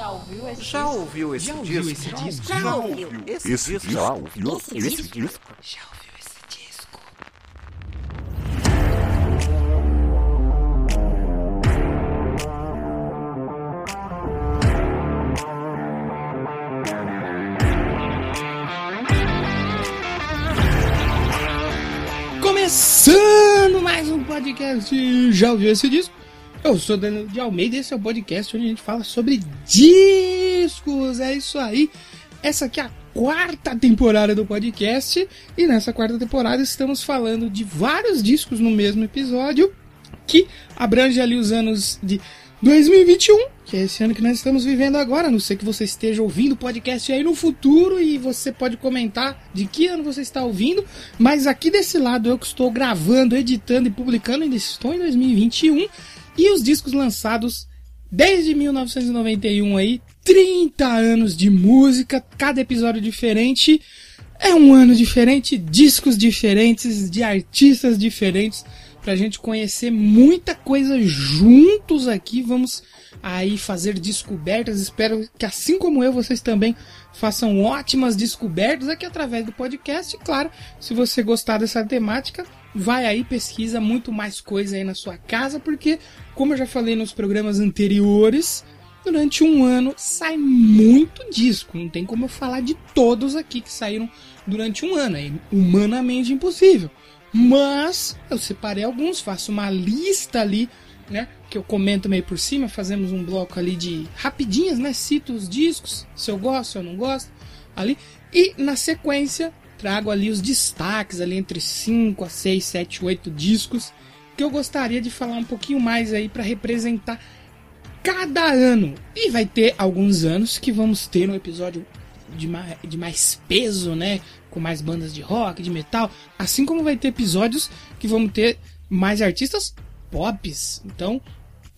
Já ouviu esse Já disco? ouviu esse Já disco? ouviu esse disco? Já ouviu. Esse, Esse disco? já ouviu Esse esse disco? disco? Já ouviu esse disco? Começando mais um podcast. Já ouviu esse disco? Eu sou Daniel de Almeida e esse é o podcast onde a gente fala sobre discos. É isso aí. Essa aqui é a quarta temporada do podcast e nessa quarta temporada estamos falando de vários discos no mesmo episódio que abrange ali os anos de 2021, que é esse ano que nós estamos vivendo agora. A não sei que você esteja ouvindo o podcast aí no futuro e você pode comentar de que ano você está ouvindo, mas aqui desse lado eu que estou gravando, editando e publicando ainda estou em 2021 e os discos lançados desde 1991 aí, 30 anos de música, cada episódio diferente. É um ano diferente, discos diferentes, de artistas diferentes, pra gente conhecer muita coisa juntos aqui. Vamos aí fazer descobertas. Espero que, assim como eu, vocês também façam ótimas descobertas aqui através do podcast. E, claro, se você gostar dessa temática, vai aí, pesquisa muito mais coisa aí na sua casa, porque, como eu já falei nos programas anteriores, durante um ano sai muito disco. Não tem como eu falar de todos aqui que saíram durante um ano. É humanamente impossível. Mas eu separei alguns, faço uma lista ali, né? Que eu comento meio por cima, fazemos um bloco ali de rapidinhas, né? Cito os discos, se eu gosto, se eu não gosto, ali. E na sequência, trago ali os destaques, ali entre 5 a 6, 7, 8 discos, que eu gostaria de falar um pouquinho mais aí para representar cada ano. E vai ter alguns anos que vamos ter um episódio de mais, de mais peso, né? Com mais bandas de rock, de metal. Assim como vai ter episódios que vamos ter mais artistas pops. Então,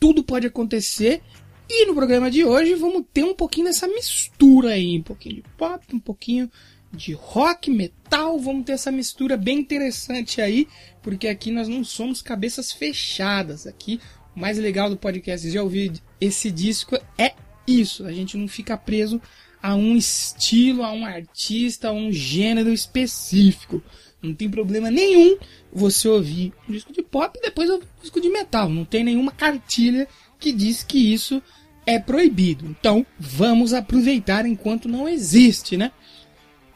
tudo pode acontecer. E no programa de hoje vamos ter um pouquinho dessa mistura aí. Um pouquinho de pop, um pouquinho de rock, metal. Vamos ter essa mistura bem interessante aí. Porque aqui nós não somos cabeças fechadas. Aqui o mais legal do podcast de ouvir esse disco é isso. A gente não fica preso a um estilo, a um artista, a um gênero específico. Não tem problema nenhum você ouvir um disco de pop e depois ouvir um disco de metal. Não tem nenhuma cartilha que diz que isso é proibido. Então, vamos aproveitar enquanto não existe, né?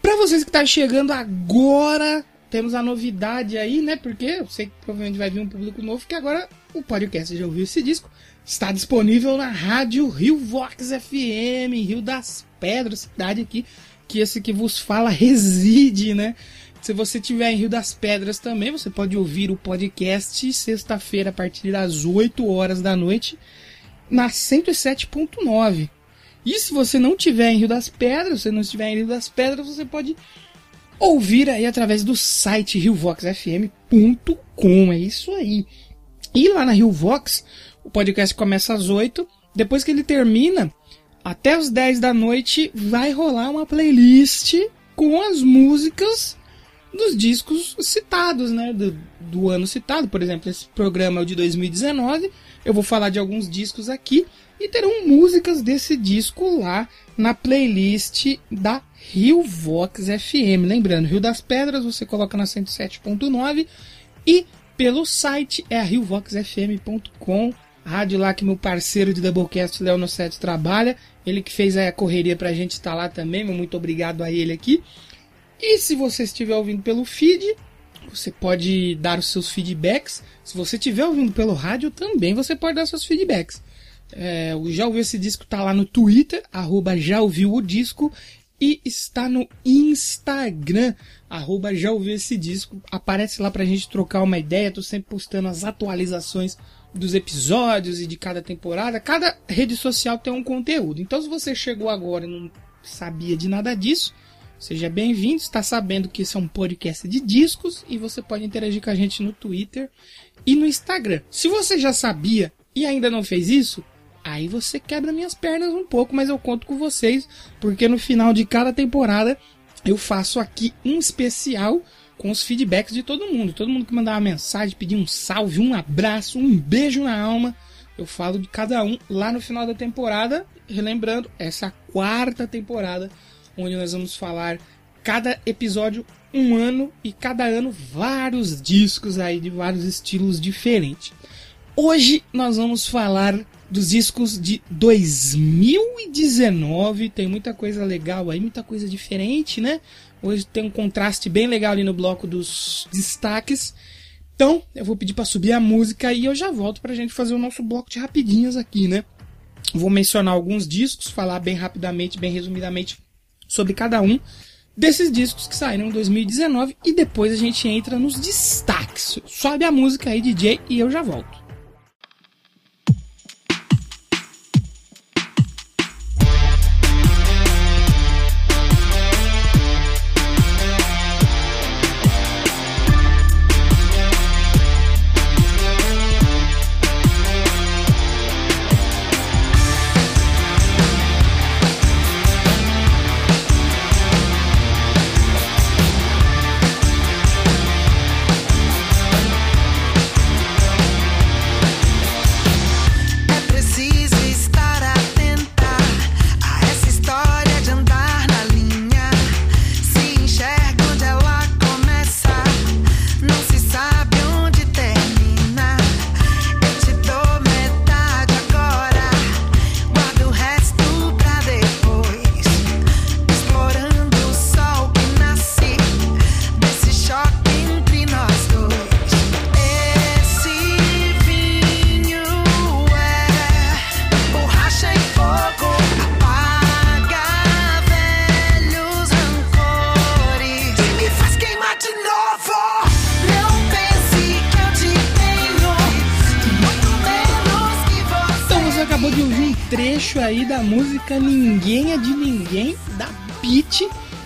Para vocês que tá chegando agora, temos a novidade aí, né? Porque eu sei que provavelmente vai vir um público novo que agora o podcast já ouviu esse disco. Está disponível na rádio Rio Vox FM, Rio das Pedras, cidade aqui que esse que vos fala reside, né? Se você estiver em Rio das Pedras também, você pode ouvir o podcast sexta-feira a partir das 8 horas da noite na 107.9. E se você não estiver em Rio das Pedras, se não estiver em Rio das Pedras, você pode ouvir aí através do site riovoxfm.com. É isso aí. E lá na Rio Vox, o podcast começa às 8. Depois que ele termina, até as 10 da noite, vai rolar uma playlist com as músicas dos discos citados, né? Do, do ano citado. Por exemplo, esse programa é o de 2019. Eu vou falar de alguns discos aqui. E terão músicas desse disco lá na playlist da Rio Vox FM. Lembrando, Rio das Pedras você coloca na 107.9 e pelo site é riovoxfm.com, rádio lá que meu parceiro de Doublecast, Léo No 7, trabalha. Ele que fez a correria pra gente estar lá também, muito obrigado a ele aqui. E se você estiver ouvindo pelo feed, você pode dar os seus feedbacks. Se você estiver ouvindo pelo rádio, também você pode dar seus feedbacks. É, o Já Ouviu Esse Disco tá lá no Twitter, arroba Já Ouviu o Disco, e está no Instagram, arroba Já Ouviu Esse Disco. Aparece lá pra gente trocar uma ideia, tô sempre postando as atualizações dos episódios e de cada temporada. Cada rede social tem um conteúdo. Então se você chegou agora e não sabia de nada disso, seja bem-vindo, está sabendo que isso é um podcast de discos e você pode interagir com a gente no Twitter e no Instagram. Se você já sabia e ainda não fez isso, aí você quebra minhas pernas um pouco, mas eu conto com vocês, porque no final de cada temporada eu faço aqui um especial com os feedbacks de todo mundo. Todo mundo que mandar uma mensagem, pedir um salve, um abraço, um beijo na alma, Eu falo de cada um lá no final da temporada, relembrando, essa quarta temporada, onde nós vamos falar cada episódio um ano e cada ano vários discos aí de vários estilos diferentes. Hoje nós vamos falar dos discos de 2019. Tem muita coisa legal aí, muita coisa diferente, né? Hoje tem um contraste bem legal ali no bloco dos destaques. Então, eu vou pedir para subir a música e eu já volto pra gente fazer o nosso bloco de rapidinhas aqui, né? Vou mencionar alguns discos, falar bem rapidamente, bem resumidamente sobre cada um desses discos que saíram em 2019 e depois a gente entra nos destaques. Sobe a música aí, DJ, e eu já volto. Música Ninguém é de Ninguém, da Beat,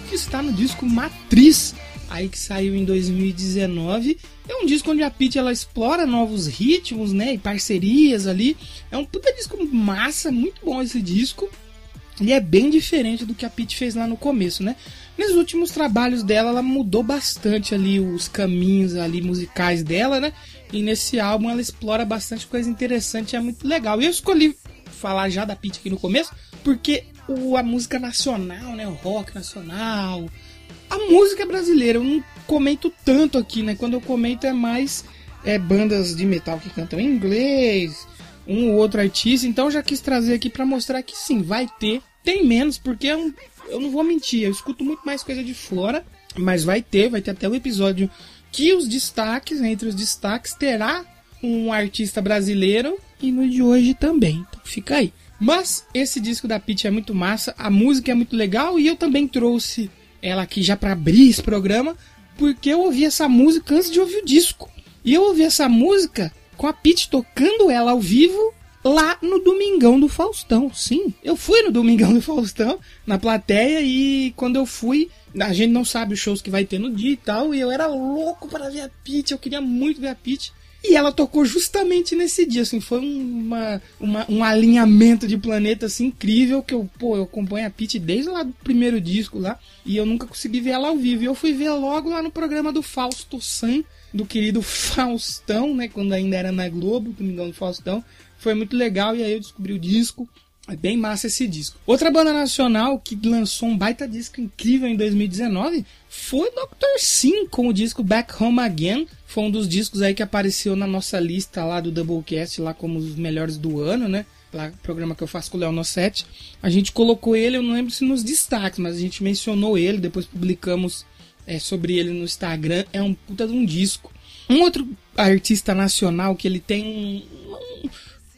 que está no disco Matriz, aí que saiu em 2019. É um disco onde a Pete ela explora novos ritmos, né, e parcerias ali. É um puta disco massa, muito bom esse disco. E é bem diferente do que a Pete fez lá no começo, né? Nos últimos trabalhos dela, ela mudou bastante ali os caminhos ali musicais dela, né? E nesse álbum ela explora bastante coisa interessante, é muito legal. E eu escolhi falar já da Pete aqui no começo, porque o, a música nacional, né, o rock nacional, a música brasileira, eu não comento tanto aqui, né? Quando eu comento é mais é, bandas de metal que cantam em inglês, um ou outro artista, então já quis trazer aqui para mostrar que sim, vai ter, tem menos, porque é eu não vou mentir, eu escuto muito mais coisa de fora, mas vai ter, vai ter até o um episódio que os destaques, entre os destaques, terá um artista brasileiro e no de hoje também. Então fica aí. Mas esse disco da Pitty é muito massa, a música é muito legal e eu também trouxe ela aqui já para abrir esse programa, porque eu ouvi essa música antes de ouvir o disco. E eu ouvi essa música com a Pitty tocando ela ao vivo lá no Domingão do Faustão. Sim, eu fui no Domingão do Faustão, na plateia, e quando eu fui, a gente não sabe os shows que vai ter no dia e tal, e eu era louco para ver a Pitty, eu queria muito ver a Pitty. E ela tocou justamente nesse dia, assim, foi uma, uma, um alinhamento de planeta assim, incrível que eu, pô, eu acompanho a Pete desde lá do primeiro disco lá e eu nunca consegui ver ela ao vivo. E eu fui ver logo lá no programa do Fausto San, do querido Faustão, né, quando ainda era na Globo, Domingão do Faustão. Foi muito legal e aí eu descobri o disco. É bem massa esse disco. Outra banda nacional que lançou um baita disco incrível em 2019 foi Dr. Sim com o disco Back Home Again. Foi um dos discos aí que apareceu na nossa lista lá do Doublecast, lá como os melhores do ano, né? Lá, programa que eu faço com o Léo Nosset. A gente colocou ele, eu não lembro se nos destaques, mas a gente mencionou ele, depois publicamos é, sobre ele no Instagram. É um puta de um disco. Um outro artista nacional que ele tem um, um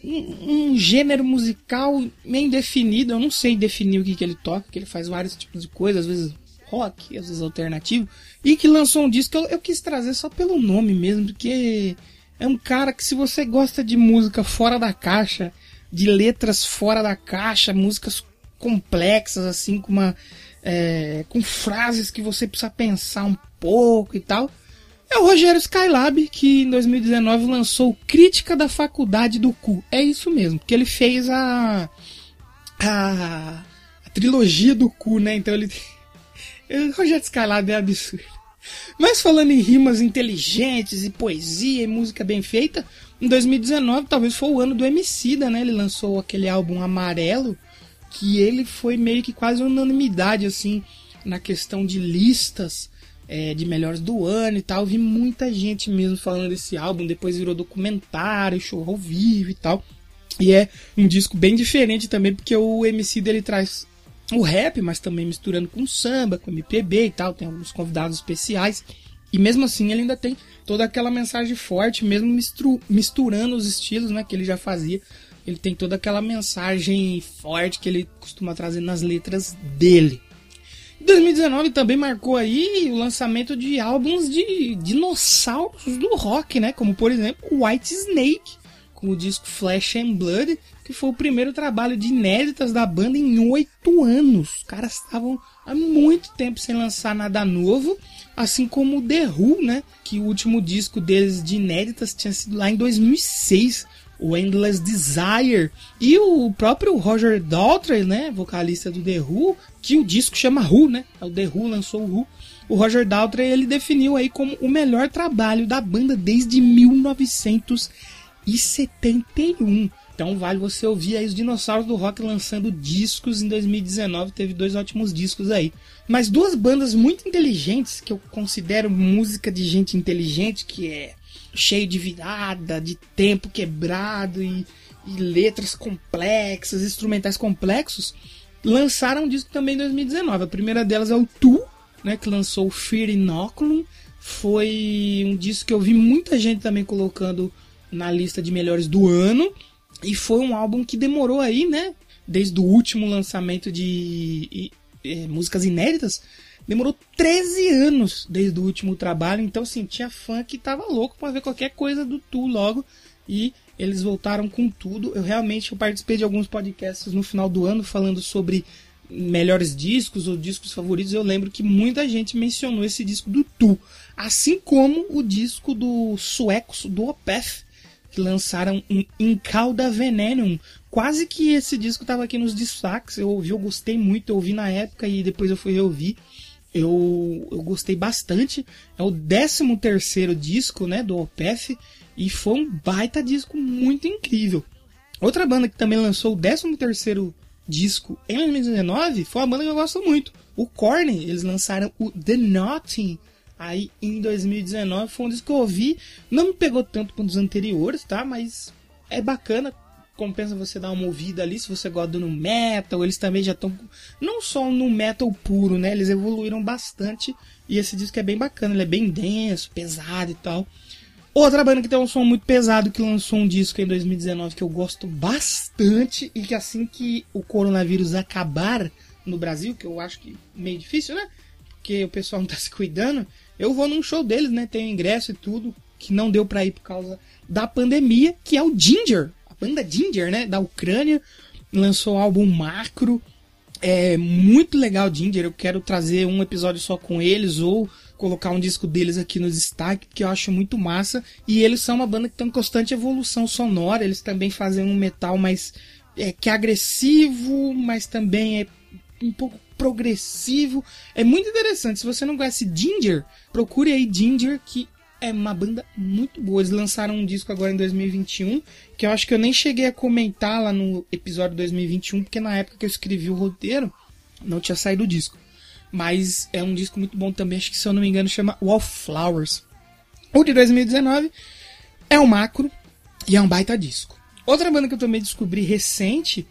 um, um, gênero musical meio definido. Eu não sei definir o que, que ele toca, que ele faz vários tipos de coisas, às vezes rock, às vezes alternativo. E que lançou um disco que eu, eu quis trazer só pelo nome mesmo, porque é um cara que se você gosta de música fora da caixa, de letras fora da caixa, músicas complexas, assim, com uma. É, com frases que você precisa pensar um pouco e tal é o Rogério Skylab, que em 2019 lançou Crítica da Faculdade do Cu. É isso mesmo, porque ele fez a. a, a trilogia do cu, né? Então ele. O Rogério Skylab é absurdo. Mas falando em rimas inteligentes e poesia e música bem feita, Em 2019, talvez foi o ano do Emicida, né? Ele lançou aquele álbum Amarelo, que ele foi meio que quase unanimidade, assim, na questão de listas é, de melhores do ano e tal. Vi muita gente mesmo falando desse álbum, depois virou documentário, show ao vivo e tal. E é um disco bem diferente também, porque o MC dele traz o rap, mas também misturando com samba, com MPB e tal. Tem alguns convidados especiais. E mesmo assim ele ainda tem toda aquela mensagem forte, mesmo misturando os estilos né, que ele já fazia. Ele tem toda aquela mensagem forte que ele costuma trazer nas letras dele. 2019 também marcou aí o lançamento de álbuns de dinossauros do rock, né? Como por exemplo White Snake, com o disco Flesh and Blood, que foi o primeiro trabalho de inéditas da banda em oito anos. Os caras estavam há muito tempo sem lançar nada novo, assim como o The Who, né? Que o último disco deles de inéditas tinha sido lá em 2006 o Endless Desire e o próprio Roger Daltrey, né, vocalista do The Who, que o disco chama Who, né? O The Who lançou o Who. O Roger Daltrey ele definiu aí como o melhor trabalho da banda desde 1971. Então vale você ouvir aí os dinossauros do rock lançando discos em 2019, teve dois ótimos discos aí. Mas duas bandas muito inteligentes que eu considero música de gente inteligente, que é cheio de virada, de tempo quebrado e, e letras complexas, instrumentais complexos, lançaram um disco também em 2019. A primeira delas é o Tu, né, que lançou Fear Inoculum. Foi um disco que eu vi muita gente também colocando na lista de melhores do ano. E foi um álbum que demorou aí, né? Desde o último lançamento de e, e, músicas inéditas Demorou 13 anos desde o último trabalho, então assim, tinha fã que tava louco para ver qualquer coisa do Tu logo e eles voltaram com tudo. Eu realmente eu participei de alguns podcasts no final do ano falando sobre melhores discos ou discos favoritos. Eu lembro que muita gente mencionou esse disco do Tu, assim como o disco do suecos do Opeth, que lançaram um Incauda Venenum. Quase que esse disco estava aqui nos destaques. Eu ouvi, eu gostei muito, eu ouvi na época e depois eu fui reouvir eu, eu gostei bastante. É o 13 terceiro disco né, do Opeth e foi um baita disco muito incrível. Outra banda que também lançou o 13 terceiro disco em 2019 foi uma banda que eu gosto muito. O Korn, eles lançaram o The Nothing aí em 2019. Foi um disco que eu ouvi, não me pegou tanto quanto os anteriores, tá? Mas é bacana, compensa você dar uma ouvida ali se você gosta do metal. Eles também já estão não só no metal puro, né? Eles evoluíram bastante e esse disco é bem bacana, ele é bem denso, pesado e tal. Outra banda que tem um som muito pesado que lançou um disco em 2019 que eu gosto bastante e que assim que o coronavírus acabar no Brasil, que eu acho que meio difícil, né? Porque o pessoal não tá se cuidando, eu vou num show deles, né? Tenho ingresso e tudo, que não deu pra ir por causa da pandemia, que é o Ginger, banda Ginger, né? Da Ucrânia. Lançou o álbum Macro. É muito legal, Ginger. Eu quero trazer um episódio só com eles ou colocar um disco deles aqui no destaque, que eu acho muito massa. E eles são uma banda que tem constante evolução sonora. Eles também fazem um metal mais. É, que é agressivo, mas também é um pouco progressivo. É muito interessante. Se você não conhece Ginger, procure aí Ginger, que é uma banda muito boa. Eles lançaram um disco agora em 2021, que eu acho que eu nem cheguei a comentar lá no episódio 2021, porque na época que eu escrevi o roteiro, não tinha saído o disco. Mas é um disco muito bom também, acho que se eu não me engano chama Wallflowers. O de 2019 é um macro e é um baita disco. Outra banda que eu também descobri recente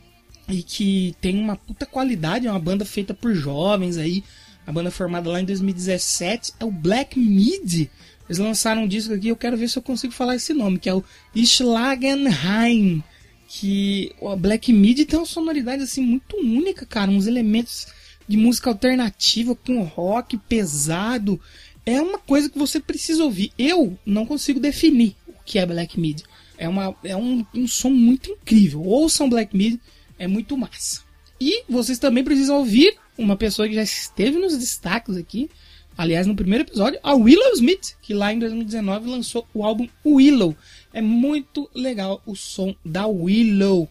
e que tem uma puta qualidade, é uma banda feita por jovens aí, a banda formada lá em 2017 é o Black Mid, eles lançaram um disco aqui, eu quero ver se eu consigo falar esse nome, que é o Schlagenheim. Que o Black Midi tem uma sonoridade assim muito única, cara. Uns elementos de música alternativa com rock pesado. É uma coisa que você precisa ouvir. Eu não consigo definir o que é Black Midi. É, uma, é um, um som muito incrível. Ouçam Black Midi, é muito massa. E vocês também precisam ouvir uma pessoa que já esteve nos destaques aqui, aliás, no primeiro episódio, a Willow Smith, que lá em 2019 lançou o álbum Willow. É muito legal o som da Willow.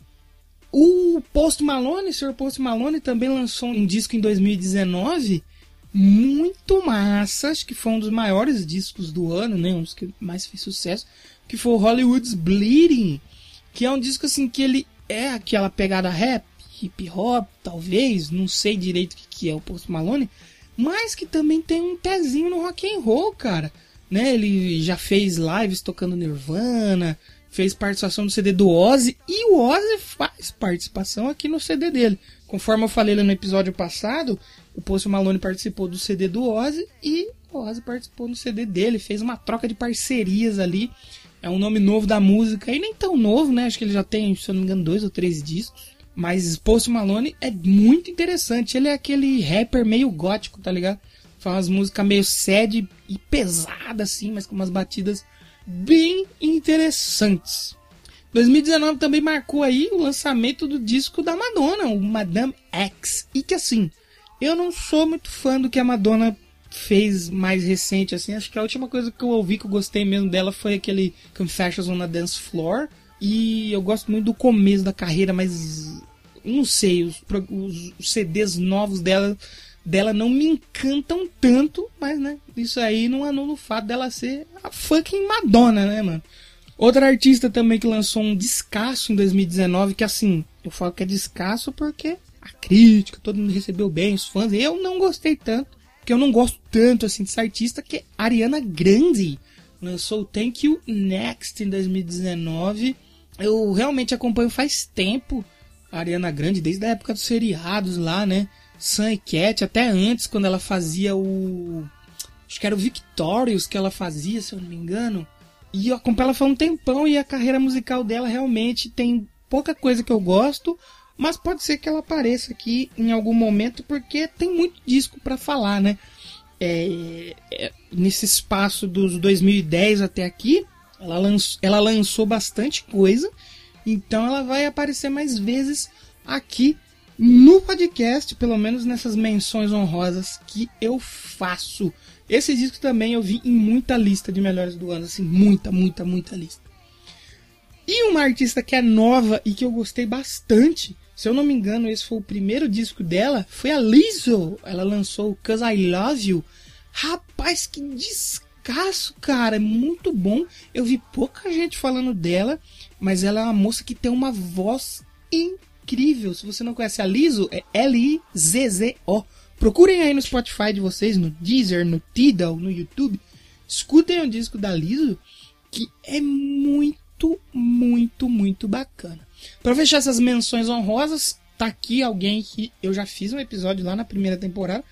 O Post Malone, Sr. Post Malone, também lançou um disco em 2019 muito massa, acho que foi um dos maiores discos do ano, né? Um dos que mais fez sucesso, que foi o Hollywood's Bleeding, que é um disco assim que ele é aquela pegada rap, hip hop, talvez, não sei direito o que, é o Post Malone, mas que também tem um pezinho no rock and roll, cara. Né? Ele já fez lives tocando Nirvana, fez participação no CD do Ozzy e o Ozzy faz participação aqui no CD dele. Conforme eu falei no episódio passado, o Post Malone participou do CD do Ozzy e o Ozzy participou no CD dele, fez uma troca de parcerias ali. É um nome novo da música, e nem tão novo, né? Acho que ele já tem, se eu não me engano, dois ou três discos. Mas Post Malone é muito interessante. Ele é aquele rapper meio gótico, tá ligado? Faz umas músicas meio sad e pesada, assim, mas com umas batidas bem interessantes. 2019 também marcou aí o lançamento do disco da Madonna, o Madame X. E que assim, eu não sou muito fã do que a Madonna fez mais recente, assim. Acho que a última coisa que eu ouvi que eu gostei mesmo dela foi aquele Confessions on the Dance Floor. E eu gosto muito do começo da carreira, mas não sei, os, os, os CDs novos dela, dela não me encantam tanto, mas né, isso aí não anula o fato dela ser a fucking Madonna, né, mano? Outra artista também que lançou um descasso em 2019, que assim, eu falo que é descasso porque a crítica, todo mundo recebeu bem, os fãs, eu não gostei tanto, porque eu não gosto tanto assim dessa artista, que é Ariana Grande. Lançou Thank You Next em 2019. Eu realmente acompanho faz tempo a Ariana Grande, desde a época dos seriados lá, né? Sun e Cat, até antes, quando ela fazia o. Acho que era o Victorious que ela fazia, se eu não me engano. E eu acompanho ela faz um tempão e a carreira musical dela realmente tem pouca coisa que eu gosto, mas pode ser que ela apareça aqui em algum momento porque tem muito disco para falar, né? É, é, nesse espaço dos 2010 até aqui, ela, lanç, ela lançou bastante coisa então ela vai aparecer mais vezes aqui no podcast, pelo menos nessas menções honrosas que eu faço. Esse disco também eu vi em muita lista de melhores do ano, assim, muita, muita, muita lista. E uma artista que é nova e que eu gostei bastante, se eu não me engano, esse foi o primeiro disco dela, foi a Lizzo. Ela lançou Cause I Love You. Rapaz, que descasso, cara, é muito bom. Eu vi pouca gente falando dela mas ela é uma moça que tem uma voz incrível. Se você não conhece a Liso, é L-I-Z-Z-O. Procurem aí no Spotify de vocês, no Deezer, no Tidal, no YouTube. Escutem o disco da Liso, que é muito, muito, muito bacana. Para fechar essas menções honrosas, tá aqui alguém que eu já fiz um episódio lá na primeira temporada,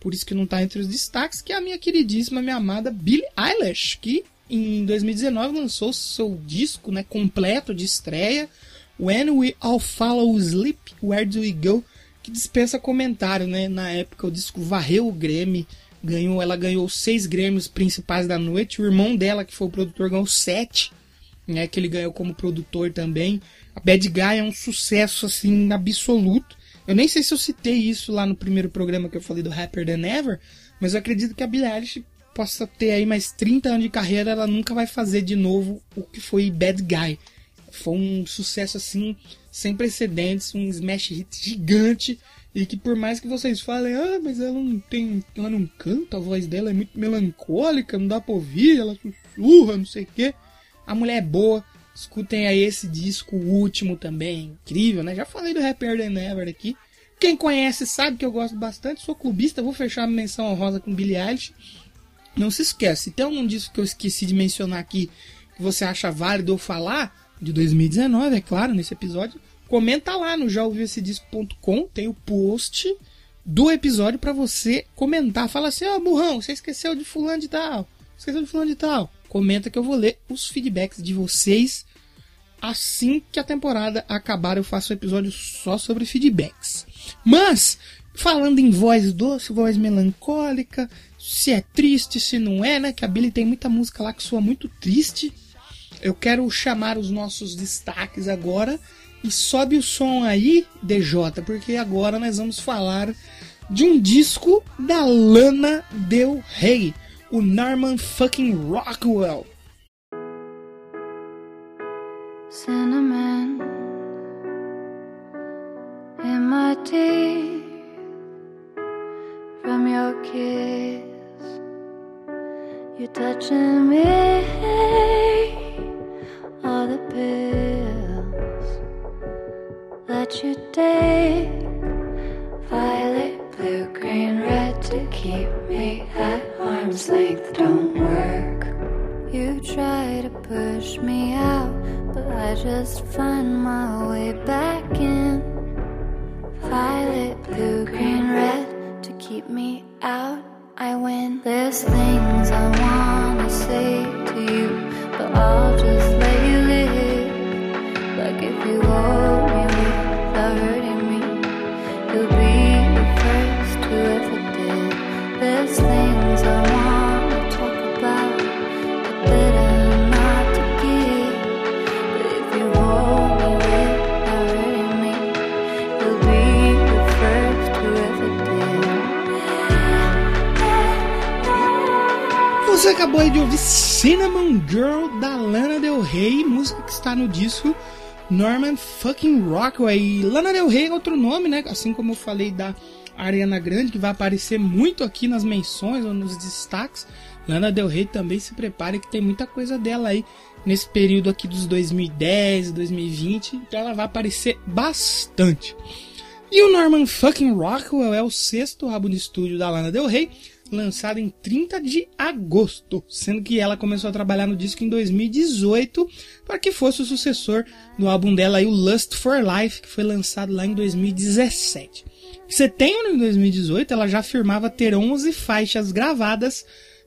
por isso que não tá entre os destaques, que é a minha queridíssima, minha amada Billie Eilish, que em 2019 lançou seu disco né, completo de estreia, When We All Follow Sleep, Where Do We Go, que dispensa comentário, né? Na época o disco varreu o Grammy, ganhou, ela ganhou seis Grêmios principais da noite, o irmão dela, que foi o produtor, ganhou sete, né? Que ele ganhou como produtor também. A Bad Guy é um sucesso, assim, absoluto. Eu nem sei se eu citei isso lá no primeiro programa que eu falei do Happier Than Ever, mas eu acredito que a Billie Eilish possa ter aí mais 30 anos de carreira, ela nunca vai fazer de novo o que foi Bad Guy. Foi um sucesso assim, sem precedentes, um smash hit gigante. E que por mais que vocês falem, ah, mas ela não tem. Ela não canta, a voz dela é muito melancólica, não dá pra ouvir, ela sussurra, não sei o quê. A mulher é boa. Escutem aí esse disco, último também, incrível, né? Já falei do Rapper Than Never aqui. Quem conhece sabe que eu gosto bastante, sou clubista, vou fechar a menção honrosa com Billie Eilish. Não se esquece, se tem algum disco que eu esqueci de mencionar aqui que você acha válido eu falar, de 2019, é claro, nesse episódio, comenta lá no já ouviu esse disco.com, tem o post do episódio para você comentar. Fala assim, ó, oh, burrão, você esqueceu de fulano de tal, esqueceu de fulano de tal. Comenta que eu vou ler os feedbacks de vocês. Assim que a temporada acabar, eu faço um episódio só sobre feedbacks. Mas, falando em voz doce, voz melancólica, se é triste, se não é, né? Que a Billy tem muita música lá que soa muito triste. Eu quero chamar os nossos destaques agora e sobe o som aí, DJ, porque agora nós vamos falar de um disco da Lana Del Rey, o Norman fucking Rockwell. Cinnamon in my tea from your kiss. You touching me, all the pills that you take. Violet, blue, green, red to keep me at arm's length don't work. You try to push me out, but I just find my way back in. Violet, blue, green, red to keep me out. I win. There's things I wanna say to you, but I'll just let you live. Like if you hold me acabou de ouvir Cinnamon Girl da Lana Del Rey, música que está no disco Norman fucking Rockwell. E Lana Del Rey é outro nome, né? Assim como eu falei da Ariana Grande, que vai aparecer muito aqui nas menções ou nos destaques. Lana Del Rey também se prepare que tem muita coisa dela aí nesse período aqui dos 2010, 2020, então ela vai aparecer bastante. E o Norman fucking Rockwell é o sexto álbum de estúdio da Lana Del Rey, lançado em 30 de agosto, sendo que ela começou a trabalhar no disco em 2018 para que fosse o sucessor do álbum dela aí, o Lust for Life, que foi lançado lá em 2017. Em setembro de 2018, ela já afirmava ter 11 faixas gravadas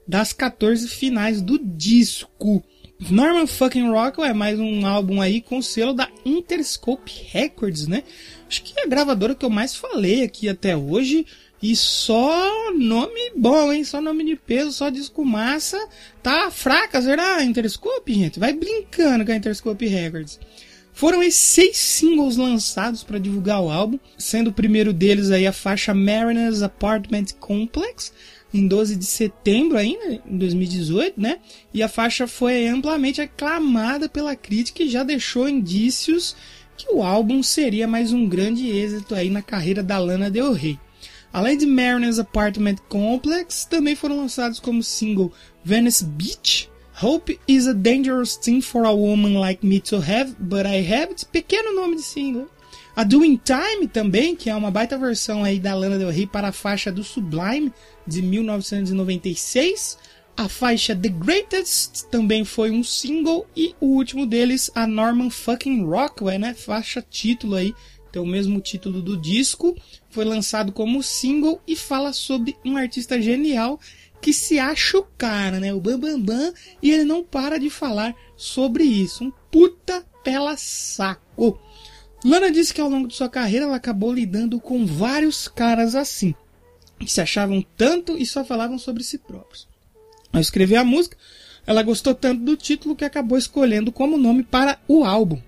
das 14 finais do disco. Norman fucking Rockwell é mais um álbum aí com selo da Interscope Records, né? Acho que é a gravadora que eu mais falei aqui até hoje. E só nome bom, hein? Só nome de peso, só disco massa. Tá fraca, será Interscope, gente? Vai brincando com a Interscope Records. Foram esses seis singles lançados para divulgar o álbum, sendo o primeiro deles aí a faixa Mariners Apartment Complex, em 12 de setembro ainda, em 2018, né? E a faixa foi amplamente aclamada pela crítica e já deixou indícios que o álbum seria mais um grande êxito aí na carreira da Lana Del Rey. Além de Mariners Apartment Complex, também foram lançados como single Venice Beach, Hope is a Dangerous Thing for a Woman Like Me to Have, But I Have It, pequeno nome de single. A Doing Time também, que é uma baita versão aí da Lana Del Rey para a faixa do Sublime de 1996. A faixa The Greatest também foi um single e o último deles, a Norman fucking Rockwell, né? Faixa título aí, tem o mesmo título do disco, foi lançado como single e fala sobre um artista genial que se acha o cara, né? O Bambambam, Bam Bam, e ele não para de falar sobre isso. Um puta pela saco. Lana disse que ao longo de sua carreira ela acabou lidando com vários caras assim, que se achavam tanto e só falavam sobre si próprios. Ao escrever a música, ela gostou tanto do título que acabou escolhendo como nome para o álbum.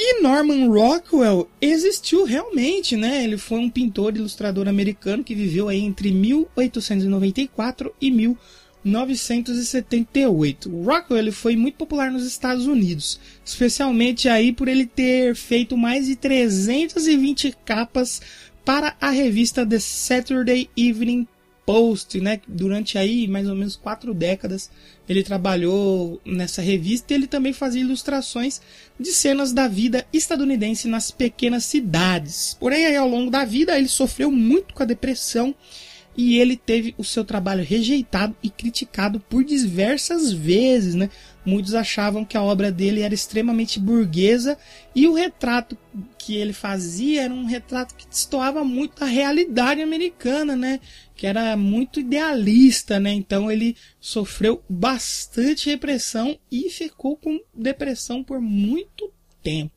E Norman Rockwell existiu realmente, né? Ele foi um pintor e ilustrador americano que viveu aí entre 1894 e 1978. O Rockwell ele foi muito popular nos Estados Unidos, especialmente aí por ele ter feito mais de 320 capas para a revista The Saturday Evening Post, né? Durante aí mais ou menos quatro décadas ele trabalhou nessa revista e ele também fazia ilustrações de cenas da vida estadunidense nas pequenas cidades. Porém, aí, ao longo da vida ele sofreu muito com a depressão e ele teve o seu trabalho rejeitado e criticado por diversas vezes, né? Muitos achavam que a obra dele era extremamente burguesa e o retrato que ele fazia era um retrato que destoava muito da realidade americana, né? Que era muito idealista, né? Então ele sofreu bastante repressão e ficou com depressão por muito tempo.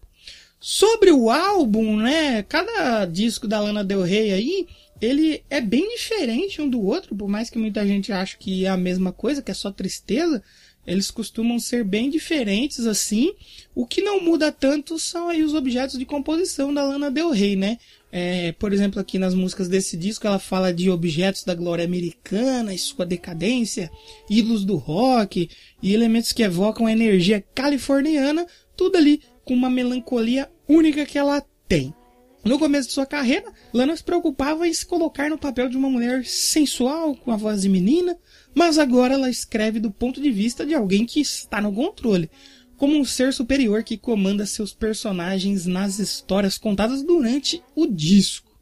Sobre o álbum, né? Cada disco da Lana Del Rey aí ele é bem diferente um do outro, por mais que muita gente ache que é a mesma coisa, que é só tristeza, eles costumam ser bem diferentes assim. O que não muda tanto são aí os objetos de composição da Lana Del Rey, né? É, por exemplo, aqui nas músicas desse disco ela fala de objetos da glória americana e sua decadência, ídolos do rock e elementos que evocam a energia californiana, tudo ali com uma melancolia única que ela tem. No começo de sua carreira, Lana se preocupava em se colocar no papel de uma mulher sensual, com a voz de menina, mas agora ela escreve do ponto de vista de alguém que está no controle, como um ser superior que comanda seus personagens nas histórias contadas durante o disco.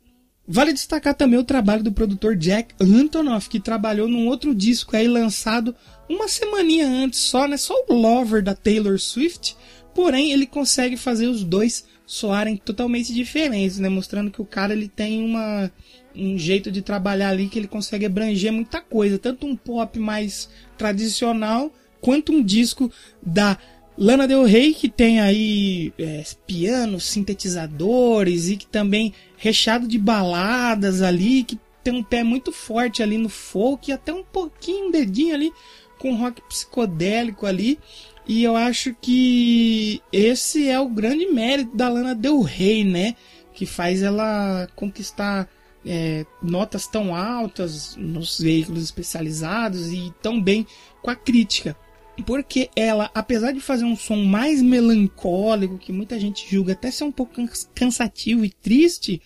Vale destacar também o trabalho do produtor Jack Antonoff, que trabalhou num outro disco aí lançado uma semaninha antes só, né? Só o Lover da Taylor Swift, porém ele consegue fazer os dois soarem totalmente diferentes, né? Mostrando que o cara ele tem uma, um jeito de trabalhar ali que ele consegue abranger muita coisa, tanto um pop mais tradicional quanto um disco da Lana Del Rey que tem aí é, pianos, sintetizadores e que também recheado de baladas ali, que tem um pé muito forte ali no folk e até um pouquinho dedinho ali com rock psicodélico ali. E eu acho que esse é o grande mérito da Lana Del Rey, né? Que faz ela conquistar é, notas tão altas nos veículos especializados e tão bem com a crítica. Porque ela, apesar de fazer um som mais melancólico, que muita gente julga até ser um pouco cansativo e triste,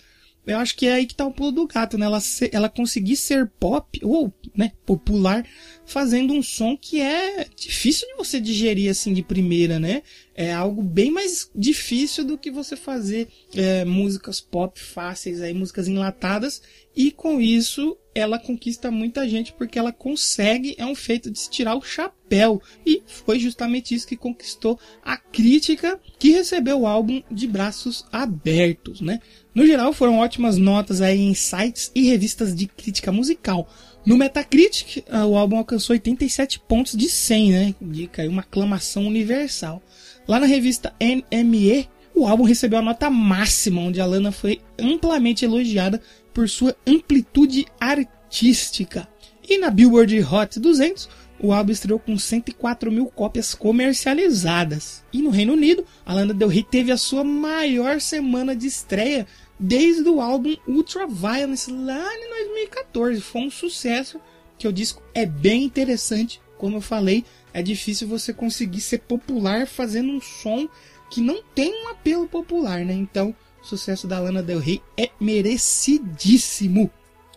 eu acho que é aí que tá o pulo do gato, né? Ela, ser, ela conseguir ser pop, ou, né, popular, fazendo um som que é difícil de você digerir assim de primeira, né? É algo bem mais difícil do que você fazer é, músicas pop fáceis, aí, músicas enlatadas, e com isso ela conquista muita gente porque ela consegue, é um feito de se tirar o chapéu. E foi justamente isso que conquistou a crítica que recebeu o álbum de braços abertos, né? No geral, foram ótimas notas aí em sites e revistas de crítica musical. No Metacritic, ah, o álbum alcançou 87 pontos de 100, né? Indica uma aclamação universal. Lá na revista NME, o álbum recebeu a nota máxima, onde a Lana foi amplamente elogiada por sua amplitude artística. E na Billboard Hot 200, o álbum estreou com 104 mil cópias comercializadas. E no Reino Unido, a Lana Del Rey teve a sua maior semana de estreia desde o álbum Ultra Violence lá em 2014. Foi um sucesso, que o disco é bem interessante. Como eu falei, é difícil você conseguir ser popular fazendo um som que não tem um apelo popular, né? Então, o sucesso da Lana Del Rey é merecidíssimo.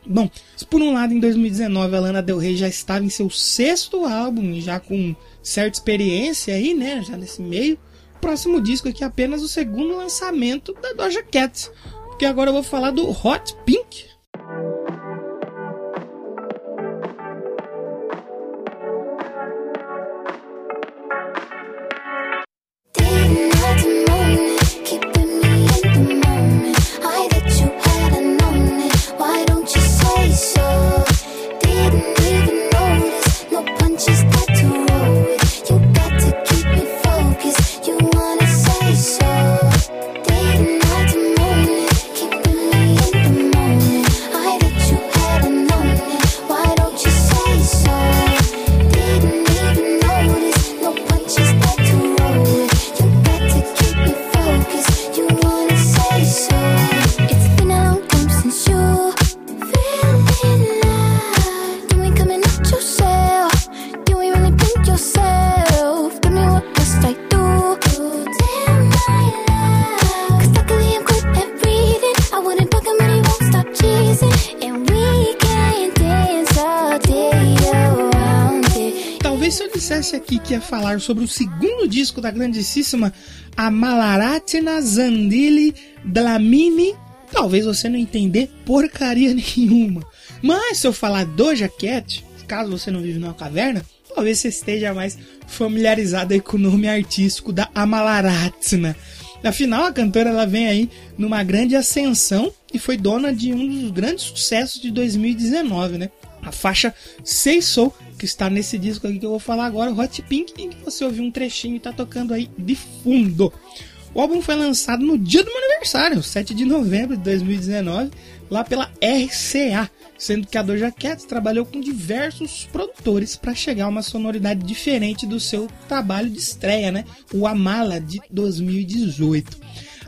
Bom, por um lado, em 2019 a Lana Del Rey já estava em seu sexto álbum, já com certa experiência aí, né? Já nesse meio. O próximo disco aqui é apenas o segundo lançamento da Doja Cat, porque agora eu vou falar do Hot Pink. Falar sobre o segundo disco da grandíssima Amalaratina Zandili Dlamini, talvez você não entender porcaria nenhuma. Mas se eu falar Doja Cat, caso você não vive numa caverna, talvez você esteja mais familiarizado com o nome artístico da Amalaratina. Afinal, a cantora ela vem aí numa grande ascensão e foi dona de um dos grandes sucessos de 2019, né? A faixa Sei Soul que está nesse disco aqui que eu vou falar agora, Hot Pink, em que você ouviu um trechinho e tá tocando aí de fundo. O álbum foi lançado no dia do meu aniversário, 7 de novembro de 2019, lá pela RCA, sendo que a Doja Cat trabalhou com diversos produtores para chegar a uma sonoridade diferente do seu trabalho de estreia, né? O Amala de 2018.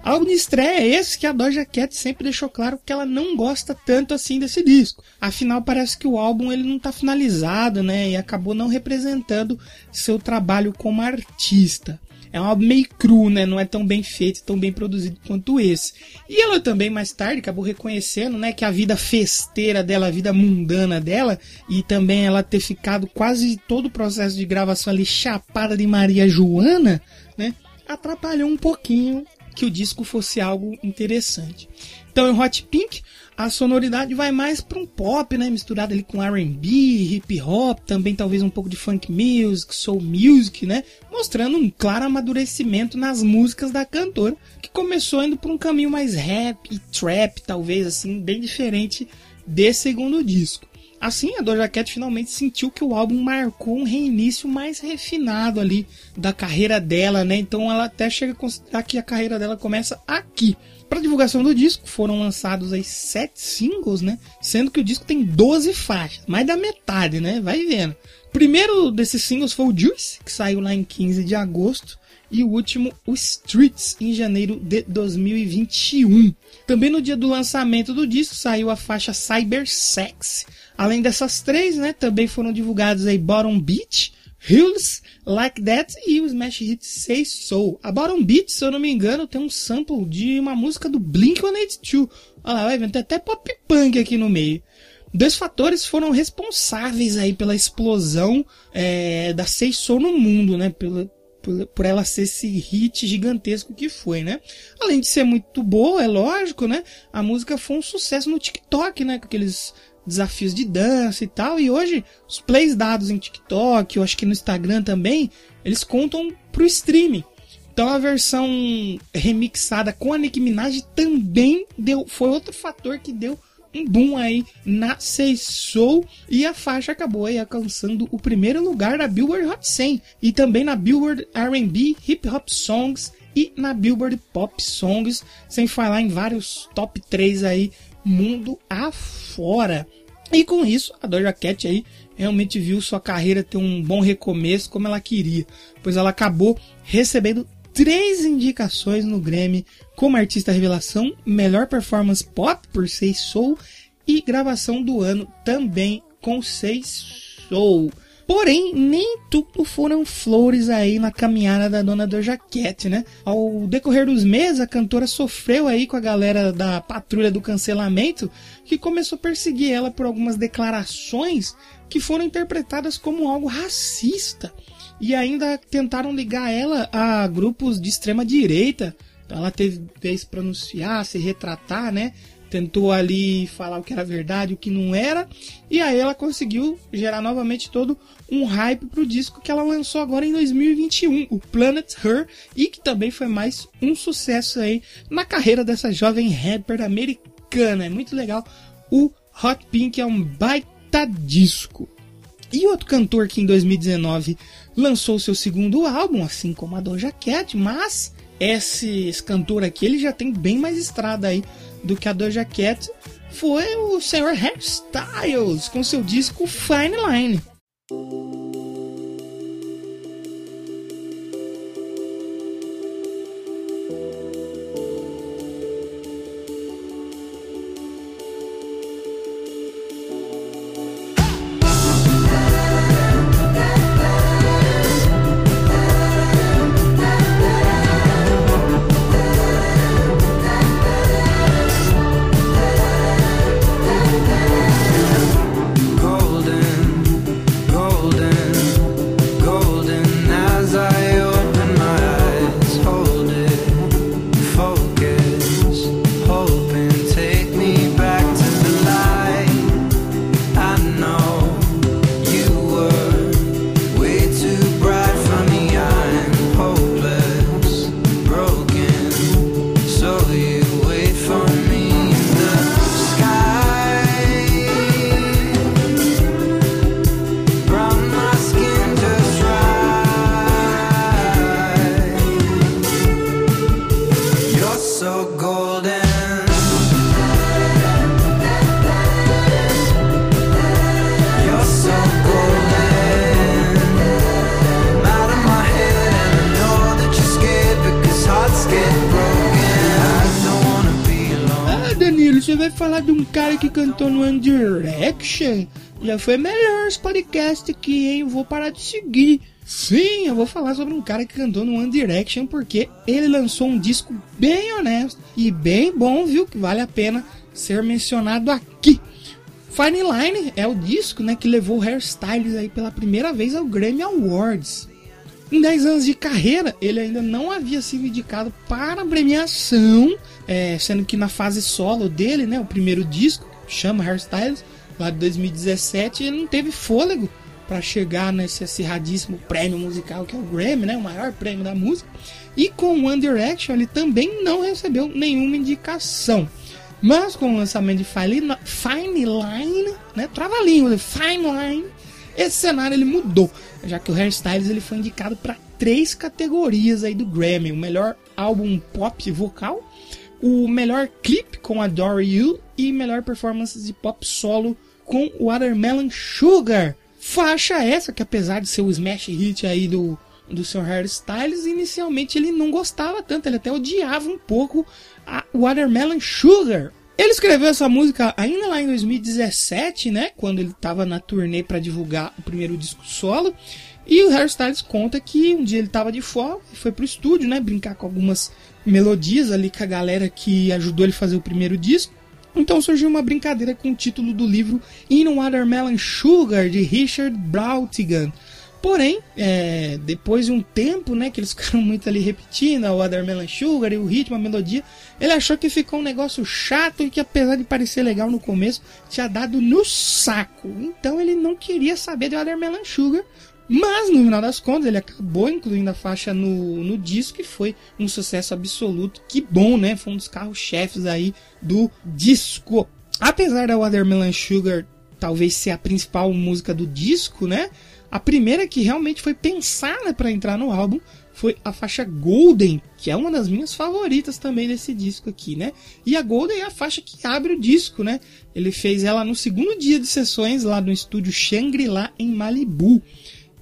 Álbum de estreia é esse que a Doja Cat sempre deixou claro que ela não gosta tanto assim desse disco. Afinal, parece que o álbum ele não está finalizado, né? E acabou não representando seu trabalho como artista. é um álbum meio cru, né? Não é tão bem feito, tão bem produzido quanto esse. E ela também, mais tarde, acabou reconhecendo, né, que a vida festeira dela, a vida mundana dela, e também ela ter ficado quase todo o processo de gravação ali chapada de Maria Joana, né? Atrapalhou um pouquinho que o disco fosse algo interessante. Então, em Hot Pink, a sonoridade vai mais para um pop, né, misturado ali com R&B, hip hop, também talvez um pouco de funk music, soul music, né, mostrando um claro amadurecimento nas músicas da cantora, que começou indo por um caminho mais rap e trap, talvez assim, bem diferente desse segundo disco. Assim, a Doja Cat finalmente sentiu que o álbum marcou um reinício mais refinado ali da carreira dela, né? Então ela até chega a considerar que a carreira dela começa aqui. Para divulgação do disco foram lançados aí sete singles, né? Sendo que o disco tem 12 faixas, mais da metade, né? Vai vendo. O primeiro desses singles foi o Juice, que saiu lá em 15 de agosto, e o último, o Streets, em janeiro de 2021. Também no dia do lançamento do disco saiu a faixa Cyber Sex. Além dessas três, né, também foram divulgados aí Bottom Beach, Hills Like That e o Smash Hit Say Soul. A Bottom Beat, se eu não me engano, tem um sample de uma música do Blink-182. Olha lá, vai tem até pop punk aqui no meio. Dois fatores foram responsáveis aí pela explosão é, da Say Soul no mundo, né? Pela, por, por ela ser esse hit gigantesco que foi, né? Além de ser muito boa, é lógico, né? A música foi um sucesso no TikTok, né? Com aqueles desafios de dança e tal. E hoje, os plays dados em TikTok, eu acho que no Instagram também, eles contam pro streaming. Então a versão remixada com a Nicki Minaj também deu, foi outro fator que deu um boom aí na Say Soul e a faixa acabou aí alcançando o primeiro lugar na Billboard Hot 100 e também na Billboard R&B Hip Hop Songs e na Billboard Pop Songs, sem falar em vários top 3 aí mundo afora. E com isso, a Doja Cat aí realmente viu sua carreira ter um bom recomeço como ela queria, pois ela acabou recebendo três indicações no Grammy como artista revelação, melhor performance pop por Seis Soul e gravação do ano também com Seis Soul. Porém, nem tudo foram flores aí na caminhada da dona Doja Cat, né? Ao decorrer dos meses, a cantora sofreu aí com a galera da patrulha do cancelamento, que começou a perseguir ela por algumas declarações que foram interpretadas como algo racista. E ainda tentaram ligar ela a grupos de extrema direita. Então ela teve vez pronunciar, se retratar, né? Tentou ali falar o que era verdade, o que não era, e aí ela conseguiu gerar novamente todo um hype pro disco que ela lançou agora em 2021, o Planet Her, e que também foi mais um sucesso aí na carreira dessa jovem rapper americana. É muito legal. O Hot Pink é um baita disco. E outro cantor que em 2019 lançou seu segundo álbum, assim como a Doja Cat, mas esse, esse cantor aqui ele já tem bem mais estrada aí do que a Doja Cat foi o Sr. Hairstyles com seu disco Fine Line. Cantou no One Direction, já foi melhor esse podcast aqui, hein? Vou parar de seguir. Sim, eu vou falar sobre um cara que cantou no One Direction porque ele lançou um disco bem honesto e bem bom, viu? Que vale a pena ser mencionado aqui. Fine Line é o disco né, que levou Hairstyles aí pela primeira vez ao Grammy Awards. Em 10 anos de carreira, ele ainda não havia sido indicado para premiação, é, sendo que na fase solo dele, né, o primeiro disco, chama Hairstyles, lá de 2017, ele não teve fôlego para chegar nesse acirradíssimo prêmio musical que é o Grammy, né, o maior prêmio da música. E com One Direction ele também não recebeu nenhuma indicação. Mas com o lançamento de Fine, Line, né, trava-língua, Fine Line, esse cenário ele mudou, já que o Hairstyles ele foi indicado para três categorias aí do Grammy: o melhor álbum pop vocal, o melhor clipe com Adore You e melhor performance de pop solo com Watermelon Sugar. Faixa essa que apesar de ser o smash hit aí do do seu Hairstyles, inicialmente ele não gostava tanto, ele até odiava um pouco a Watermelon Sugar. Ele escreveu essa música ainda lá em 2017, né, quando ele estava na turnê para divulgar o primeiro disco solo. E o Hairstyles conta que um dia ele estava de folga e foi pro estúdio, né, brincar com algumas melodias ali com a galera que ajudou ele a fazer o primeiro disco. Então surgiu uma brincadeira com o título do livro In Watermelon Sugar, de Richard Brautigan. Porém, é, depois de um tempo, né, que eles ficaram muito ali repetindo a Watermelon Sugar e o ritmo, a melodia, ele achou que ficou um negócio chato e que apesar de parecer legal no começo, tinha dado no saco. Então ele não queria saber de Watermelon Sugar, mas no final das contas ele acabou incluindo a faixa no, no disco e foi um sucesso absoluto. Que bom, né? Foi um dos carros-chefes aí do disco. Apesar da Watermelon Sugar talvez ser a principal música do disco, né? A primeira que realmente foi pensada para entrar no álbum foi a faixa Golden, que é uma das minhas favoritas também desse disco aqui, né? E a Golden é a faixa que abre o disco, né? Ele fez ela no segundo dia de sessões lá no estúdio Shangri-La em Malibu.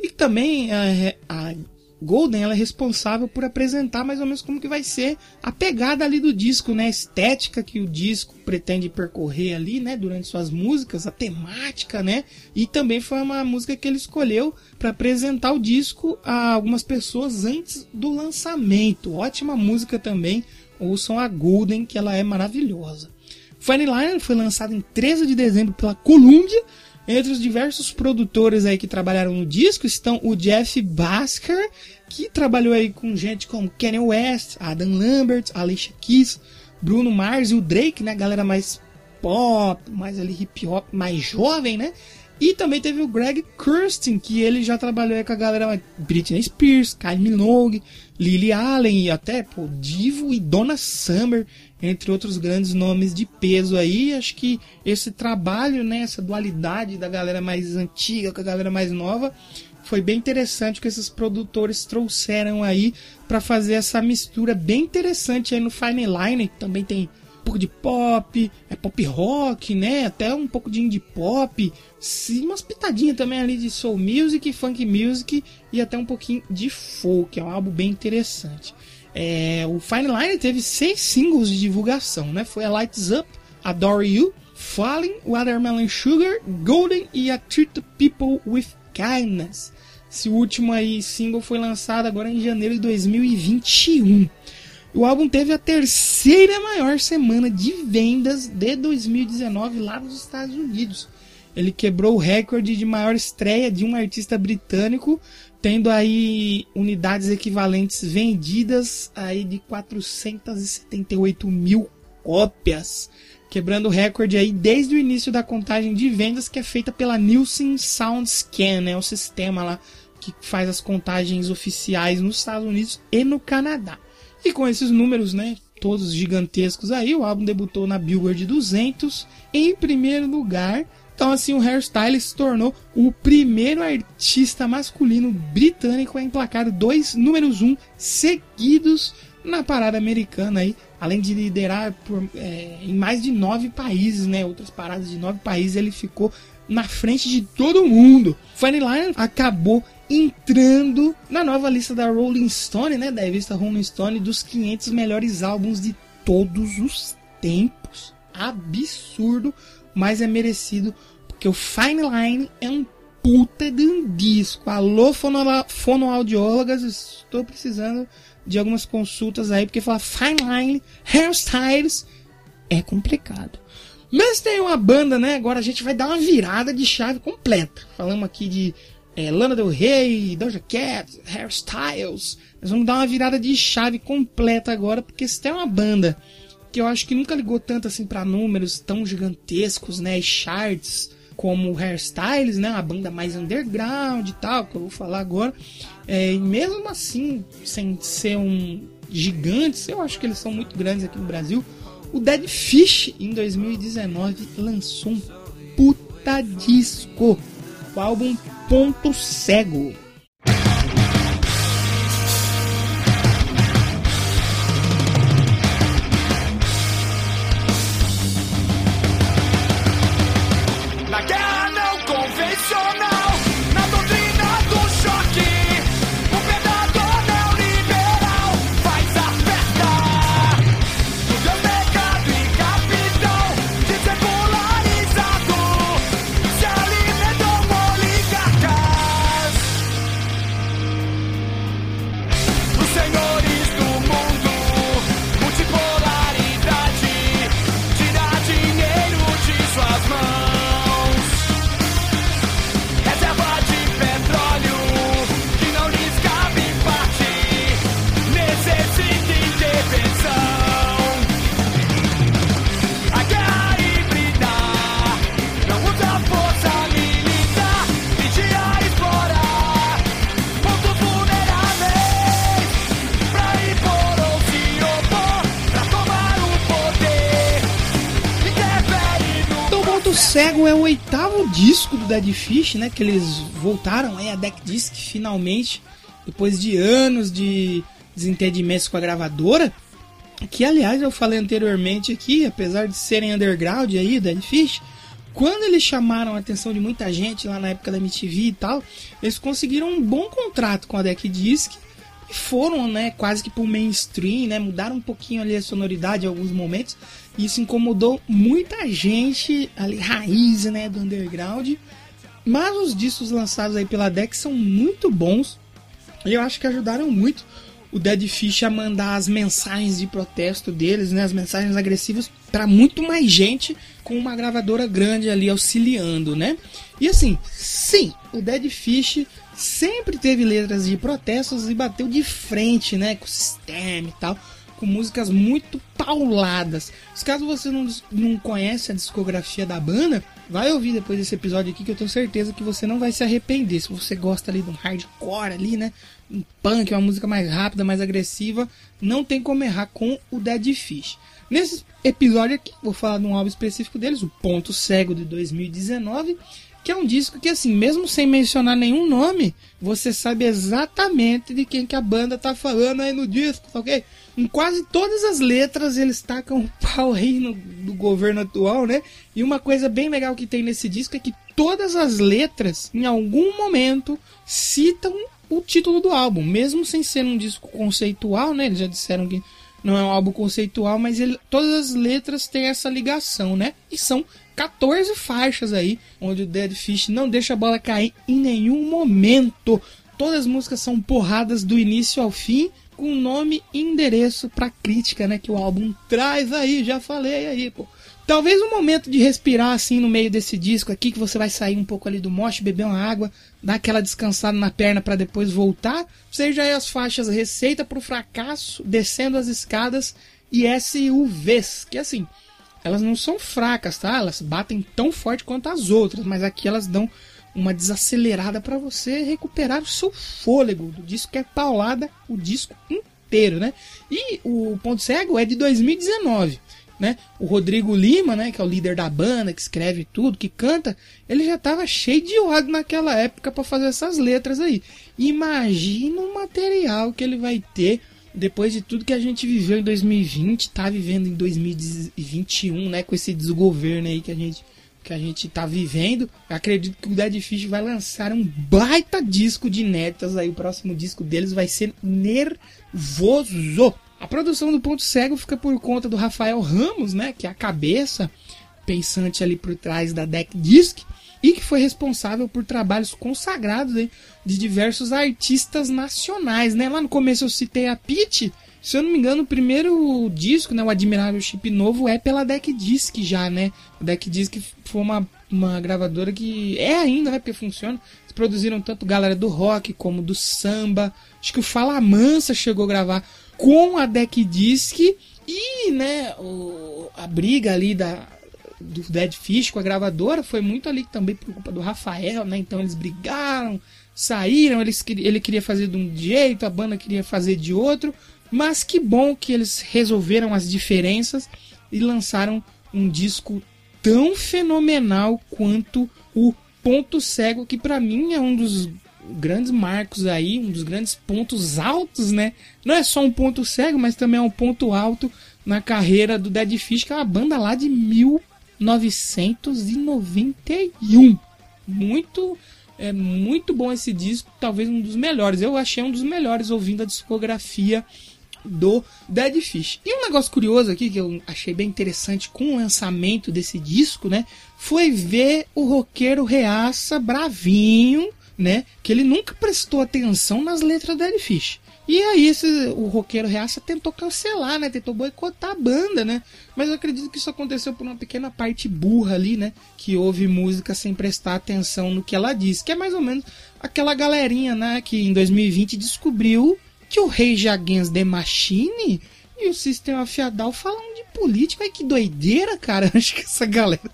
E também a, a Golden ela é responsável por apresentar mais ou menos como que vai ser a pegada ali do disco, né? A estética que o disco pretende percorrer ali, né? Durante suas músicas, a temática, né? E também foi uma música que ele escolheu para apresentar o disco a algumas pessoas antes do lançamento. Ótima música também. Ouçam a Golden, que ela é maravilhosa. Funny Line foi lançado em 13 de dezembro pela Columbia entre os diversos produtores aí que trabalharam no disco estão o Jeff Basker, que trabalhou aí com gente como Kanye West, Adam Lambert, Alicia Keys, Bruno Mars e o Drake, né? Galera mais pop, mais ali hip hop, mais jovem, né? E também teve o Greg Kurstin, que ele já trabalhou com a galera Britney Spears, Kylie Minogue, Lily Allen e até pô, Divo e Donna Summer, entre outros grandes nomes de peso aí. Acho que esse trabalho, né, essa dualidade da galera mais antiga com a galera mais nova, foi bem interessante que esses produtores trouxeram aí para fazer essa mistura bem interessante aí no Fine Line, que também tem pouco de pop, é pop rock, né? Até um pouco de indie pop, sim, umas pitadinhas também ali de soul music, funk music e até um pouquinho de folk. É um álbum bem interessante. É, o Fine Line teve seis singles de divulgação, né? Foi a Lights Up, Adore You, Falling, Watermelon Sugar, Golden e a Treat People with Kindness. Esse último aí single foi lançado agora em janeiro de 2021. O álbum teve a terceira maior semana de vendas de 2019 lá nos Estados Unidos. Ele quebrou o recorde de maior estreia de um artista britânico, tendo aí unidades equivalentes vendidas aí de 478 mil cópias, quebrando o recorde aí desde o início da contagem de vendas que é feita pela Nielsen SoundScan, né, o sistema lá que faz as contagens oficiais nos Estados Unidos e no Canadá. E com esses números, né, todos gigantescos aí, o álbum debutou na Billboard 200 em primeiro lugar. Então assim, o Hairstyle se tornou o primeiro artista masculino britânico a emplacar dois números um seguidos na parada americana aí, além de liderar por, é, em mais de nove países, né? Outras paradas de nove países, ele ficou na frente de todo mundo. Funny Line acabou entrando na nova lista da Rolling Stone, né, da revista Rolling Stone, dos 500 melhores álbuns de todos os tempos. Absurdo, mas é merecido, porque o Fine Line é um puta de um disco. Alô, fono fonoaudiólogas, estou precisando de algumas consultas aí, porque falar fine line, hairstyles é complicado. Mas tem uma banda, né? Agora a gente vai dar uma virada de chave completa. Falamos aqui de é, Lana Del Rey, Doja Cat, Hairstyles. Nós vamos dar uma virada de chave completa agora, porque se tem uma banda que eu acho que nunca ligou tanto assim para números tão gigantescos, né? E charts como Hairstyles, né? Uma banda mais underground e tal, que eu vou falar agora. É, e mesmo assim, sem ser um gigantes, eu acho que eles são muito grandes aqui no Brasil. O Dead Fish, em 2019, lançou um puta disco. Álbum Ponto Cego. Disco do Dead Fish, né? Que eles voltaram aí a Deck Disc finalmente, depois de anos de desentendimentos com a gravadora. Que aliás eu falei anteriormente aqui, apesar de serem underground aí, Dead Fish, quando eles chamaram a atenção de muita gente lá na época da MTV e tal, eles conseguiram um bom contrato com a Deck Disc e foram, né, quase que pro mainstream, né, mudaram um pouquinho ali a sonoridade em alguns momentos, isso incomodou muita gente ali, raiz, né, do underground. Mas os discos lançados aí pela Deck são muito bons. E eu acho que ajudaram muito o Dead Fish a mandar as mensagens de protesto deles, né, as mensagens agressivas para muito mais gente com uma gravadora grande ali auxiliando, né? E assim, sim, o Dead Fish sempre teve letras de protestos e bateu de frente, né, com o sistema e tal com músicas muito pauladas. Se caso você não, não conhece a discografia da banda, vai ouvir depois desse episódio aqui que eu tenho certeza que você não vai se arrepender. Se você gosta ali de um hardcore ali, né? Um punk, uma música mais rápida, mais agressiva, não tem como errar com o Dead Fish. Nesse episódio aqui, vou falar de um álbum específico deles, o Ponto Cego de 2019 que é um disco que, assim, mesmo sem mencionar nenhum nome, você sabe exatamente de quem que a banda tá falando aí no disco, tá ok? Em quase todas as letras eles tacam o pau aí no, do governo atual, né? E uma coisa bem legal que tem nesse disco é que todas as letras, em algum momento, citam o título do álbum, mesmo sem ser um disco conceitual, né? Eles já disseram que não é um álbum conceitual, mas ele, todas as letras têm essa ligação, né? E são 14 faixas aí, onde o Dead Fish não deixa a bola cair em nenhum momento. Todas as músicas são porradas do início ao fim, com nome e endereço pra crítica, né? Que o álbum traz aí, já falei aí, pô. Talvez um momento de respirar assim no meio desse disco aqui, que você vai sair um pouco ali do moche, beber uma água, dar aquela descansada na perna para depois voltar, seja aí as faixas Receita pro Fracasso, Descendo as Escadas e SUVs, que assim, elas não são fracas, tá? Elas batem tão forte quanto as outras, mas aqui elas dão uma desacelerada para você recuperar o seu fôlego do disco que é paulada o disco inteiro, né? E o Ponto Cego é de 2019, né? O Rodrigo Lima, né, que é o líder da banda, que escreve tudo, que canta, ele já tava cheio de ódio naquela época para fazer essas letras aí. Imagina o material que ele vai ter depois de tudo que a gente viveu em 2020, tá vivendo em 2021, né, com esse desgoverno aí que a gente que a gente tá vivendo, acredito que o Dead Fish vai lançar um baita disco de netas aí, o próximo disco deles vai ser nervoso. A produção do Ponto Cego fica por conta do Rafael Ramos, né, que é a cabeça pensante ali por trás da Deck Disc. E que foi responsável por trabalhos consagrados de diversos artistas nacionais, né? Lá no começo eu citei a Pete, se eu não me engano, o primeiro disco, né, o Admirável Chip Novo, é pela Deck Disc já, né? O Deck Disc foi uma, uma gravadora que é ainda, né, porque funciona. Eles produziram tanto galera do rock como do samba. Acho que o Fala Mansa chegou a gravar com a Deck Disc e, né, o, a briga ali da, do Dead Fish com a gravadora foi muito ali também por culpa do Rafael, né? Então eles brigaram, saíram, eles, ele queria fazer de um jeito, a banda queria fazer de outro. Mas que bom que eles resolveram as diferenças e lançaram um disco tão fenomenal quanto o Ponto Cego, que para mim é um dos grandes marcos aí, um dos grandes pontos altos, né? Não é só um ponto cego, mas também é um ponto alto na carreira do Dead Fish, que é uma banda lá de 1991. Muito é muito bom esse disco, talvez um dos melhores. Eu achei um dos melhores ouvindo a discografia do Dead Fish. E um negócio curioso aqui que eu achei bem interessante com o lançamento desse disco, né? Foi ver o roqueiro Reaça bravinho, né? Que ele nunca prestou atenção nas letras do Dead Fish. E aí esse, o roqueiro Reaça tentou cancelar, né? Tentou boicotar a banda, né? Mas eu acredito que isso aconteceu por uma pequena parte burra ali, né? Que ouve música sem prestar atenção no que ela diz. Que é mais ou menos aquela galerinha, né? Que em 2020 descobriu que o Rei Against The Machine e o Sistema Afiadal falam de política. Ai, que doideira, cara. Acho que essa galera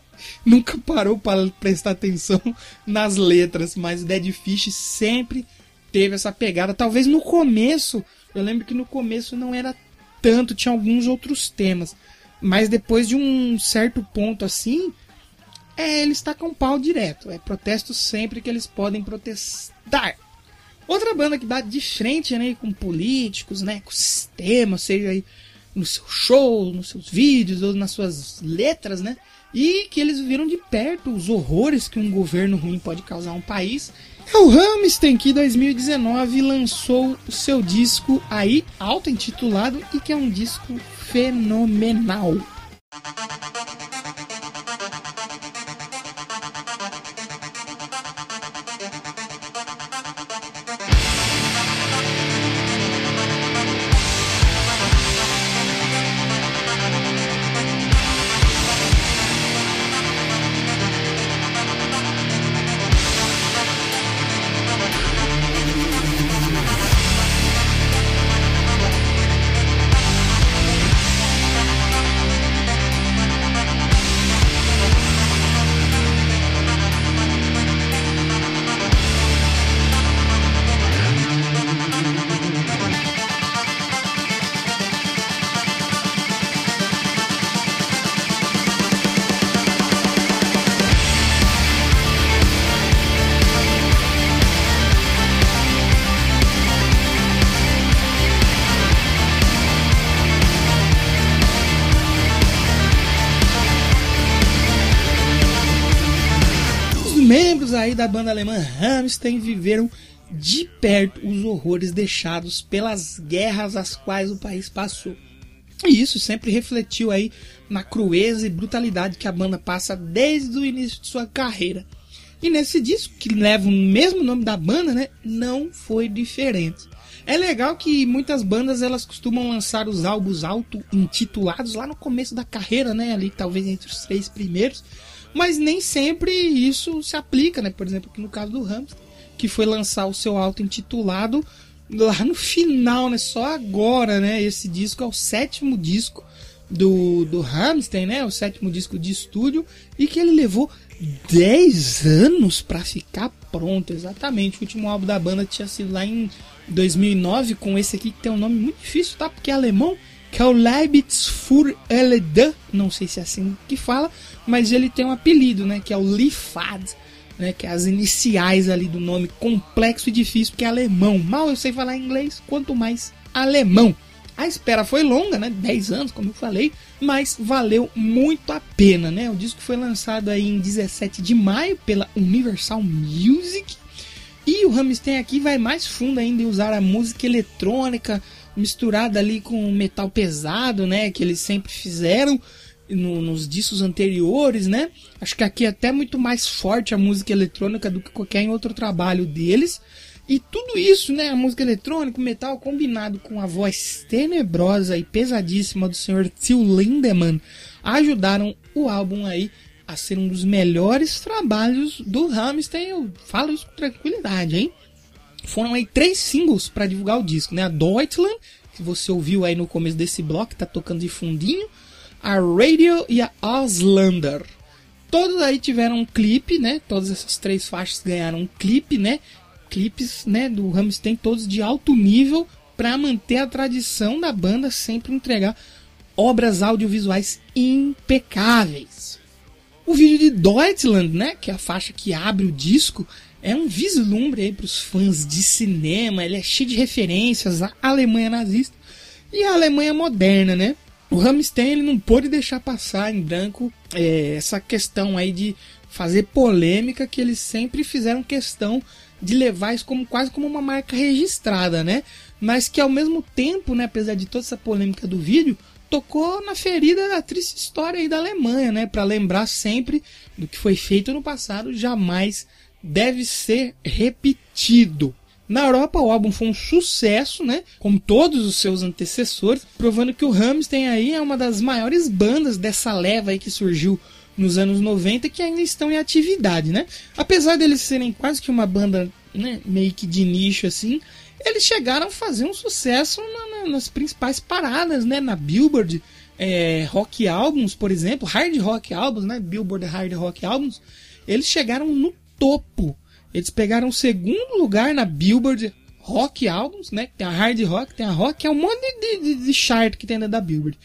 nunca parou para prestar atenção nas letras, mas o Dead Fish sempre teve essa pegada. Talvez no começo, eu lembro que no começo não era tanto, tinha alguns outros temas. Mas depois de um certo ponto assim, é, eles tacam pau direto. É protesto sempre que eles podem protestar. Outra banda que dá de frente, né, com políticos, né, com sistema, seja aí no seu show, nos seus vídeos ou nas suas letras, né, e que eles viram de perto os horrores que um governo ruim pode causar a um país. É o Rammstein que em 2019 lançou o seu disco aí auto-intitulado e que é um disco fenomenal. Da banda alemã Rammstein viveram de perto os horrores deixados pelas guerras às quais o país passou. E isso sempre refletiu aí na crueza e brutalidade que a banda passa desde o início de sua carreira. E nesse disco, que leva o mesmo nome da banda, né, não foi diferente. É legal que muitas bandas elas costumam lançar os álbuns auto-intitulados lá no começo da carreira, né, ali talvez entre os três primeiros, mas nem sempre isso se aplica, né? Por exemplo, aqui no caso do Hamster, que foi lançar o seu álbum intitulado lá no final, né? Só agora, né? Esse disco é o sétimo disco do, do Hamster, né? O sétimo disco de estúdio e que ele levou 10 anos para ficar pronto, exatamente. O último álbum da banda tinha sido lá em 2009 com esse aqui que tem um nome muito difícil, tá? Porque é alemão, que é o Leibniz für LD, não sei se é assim que fala, mas ele tem um apelido, né, que é o Lifad, né, que é as iniciais ali do nome complexo e difícil, porque é alemão. Mal eu sei falar inglês, quanto mais alemão. A espera foi longa, né, 10 anos, como eu falei, mas valeu muito a pena, né? O disco foi lançado aí em 17 de maio pela Universal Music. E o Rammstein aqui vai mais fundo ainda em usar a música eletrônica, misturada ali com metal pesado, né, que eles sempre fizeram. no, nos discos anteriores, né? Acho que aqui é até muito mais forte a música eletrônica do que qualquer outro trabalho deles. E tudo isso, né, a música eletrônica, o metal combinado com a voz tenebrosa e pesadíssima do Sr. Till Lindemann, ajudaram o álbum aí a ser um dos melhores trabalhos do Rammstein. Eu falo isso com tranquilidade, hein? Foram aí três singles para divulgar o disco, né? A Deutschland, que você ouviu aí no começo desse bloco, tá tocando de fundinho, a Radio e a Auslander. Todos aí tiveram um clipe, né? Todas essas três faixas ganharam um clipe, né? Clipes, né, do Rammstein todos de alto nível para manter a tradição da banda sempre entregar obras audiovisuais impecáveis. O vídeo de Deutschland, né, que é a faixa que abre o disco, é um vislumbre aí para os fãs de cinema. Ele é cheio de referências à Alemanha nazista e à Alemanha moderna, né? O Rammstein ele não pôde deixar passar em branco é, essa questão aí de fazer polêmica que eles sempre fizeram questão de levar isso como quase como uma marca registrada, né? Mas que ao mesmo tempo, né, apesar de toda essa polêmica do vídeo, tocou na ferida da triste história aí da Alemanha, né? Para lembrar sempre do que foi feito no passado, jamais deve ser repetido. Na Europa, o álbum foi um sucesso, né? Como todos os seus antecessores, provando que o Rammstein aí é uma das maiores bandas dessa leva aí que surgiu nos anos 90 que ainda estão em atividade, né? Apesar deles serem quase que uma banda né, meio que de nicho assim, eles chegaram a fazer um sucesso na, na, nas principais paradas, né? Na Billboard é, Rock Albums, por exemplo, Hard Rock Albums, né? Billboard Hard Rock Albums, eles chegaram no topo. Eles pegaram o segundo lugar na Billboard Rock Albums, né? Tem a Hard Rock, tem a Rock, é um monte de, de, de chart que tem dentro da Billboard.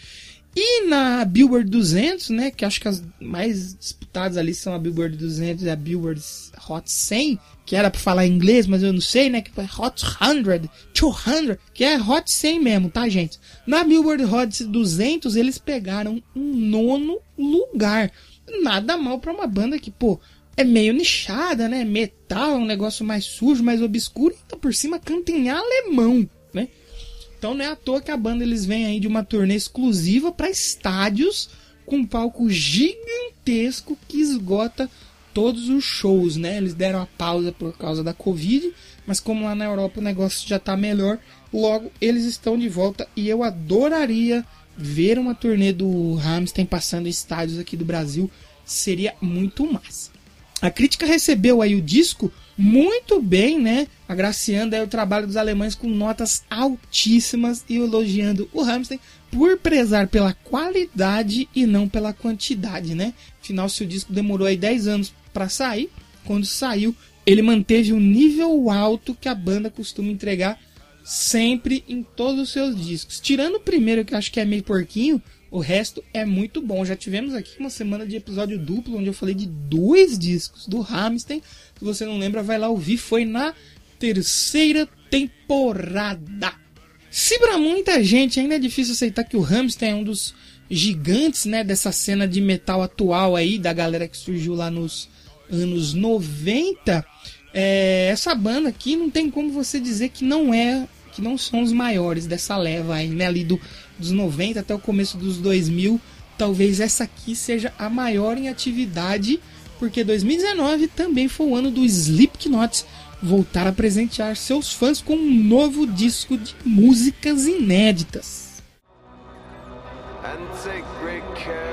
E na Billboard 200, né, que acho que as mais disputadas ali são a Billboard 200 e a Billboard Hot 100, que era para falar inglês, mas eu não sei, né, que foi Hot 100, 200, que é Hot 100 mesmo, tá, gente? Na Billboard Hot 200 eles pegaram um nono lugar. Nada mal para uma banda que, pô, é meio nichada, né? Metal um negócio mais sujo, mais obscuro, e tá por cima canta em alemão, né? Então não é à toa que a banda eles vêm aí de uma turnê exclusiva para estádios com um palco gigantesco que esgota todos os shows, né? Eles deram a pausa por causa da Covid, mas como lá na Europa o negócio já tá melhor, logo eles estão de volta e eu adoraria ver uma turnê do Rammstein passando em estádios aqui do Brasil, seria muito massa. A crítica recebeu aí o disco muito bem, né? Agraciando aí o trabalho dos alemães com notas altíssimas e elogiando o Hamilton por prezar pela qualidade e não pela quantidade, né? Afinal, se o disco demorou aí 10 anos para sair, quando saiu, ele manteve o nível alto que a banda costuma entregar sempre em todos os seus discos. Tirando o primeiro, que acho que é meio porquinho, o resto é muito bom. Já tivemos aqui uma semana de episódio duplo, onde eu falei de dois discos do Hamilton. Se você não lembra, vai lá ouvir. Foi na terceira temporada. Se para muita gente ainda é difícil aceitar que o Hamilton é um dos gigantes né, dessa cena de metal atual aí, da galera que surgiu lá nos anos 90, é, essa banda aqui não tem como você dizer que não é que não são os maiores dessa leva aí, né, ali do, dos 90 até o começo dos 2000. Talvez essa aqui seja a maior em atividade, porque 2019 também foi o ano do Slipknot voltar a presentear seus fãs com um novo disco de músicas inéditas. And take great care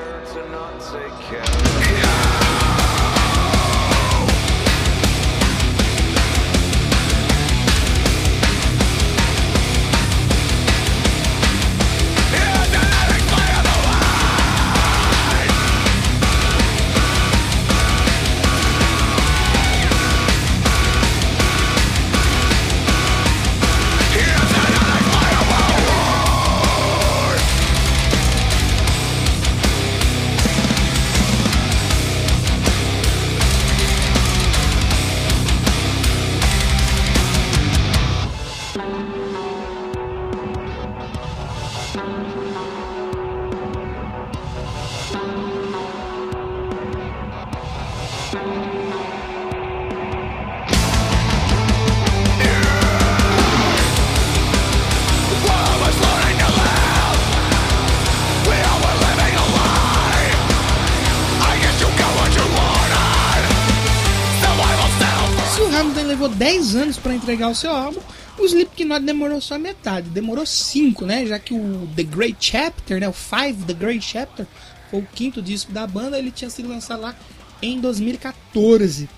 para entregar o seu álbum, o Slipknot demorou só metade, demorou 5, né? Já que o The Great Chapter, né, o Five The Great Chapter, foi o quinto disco da banda, ele tinha sido lançado lá em 2014.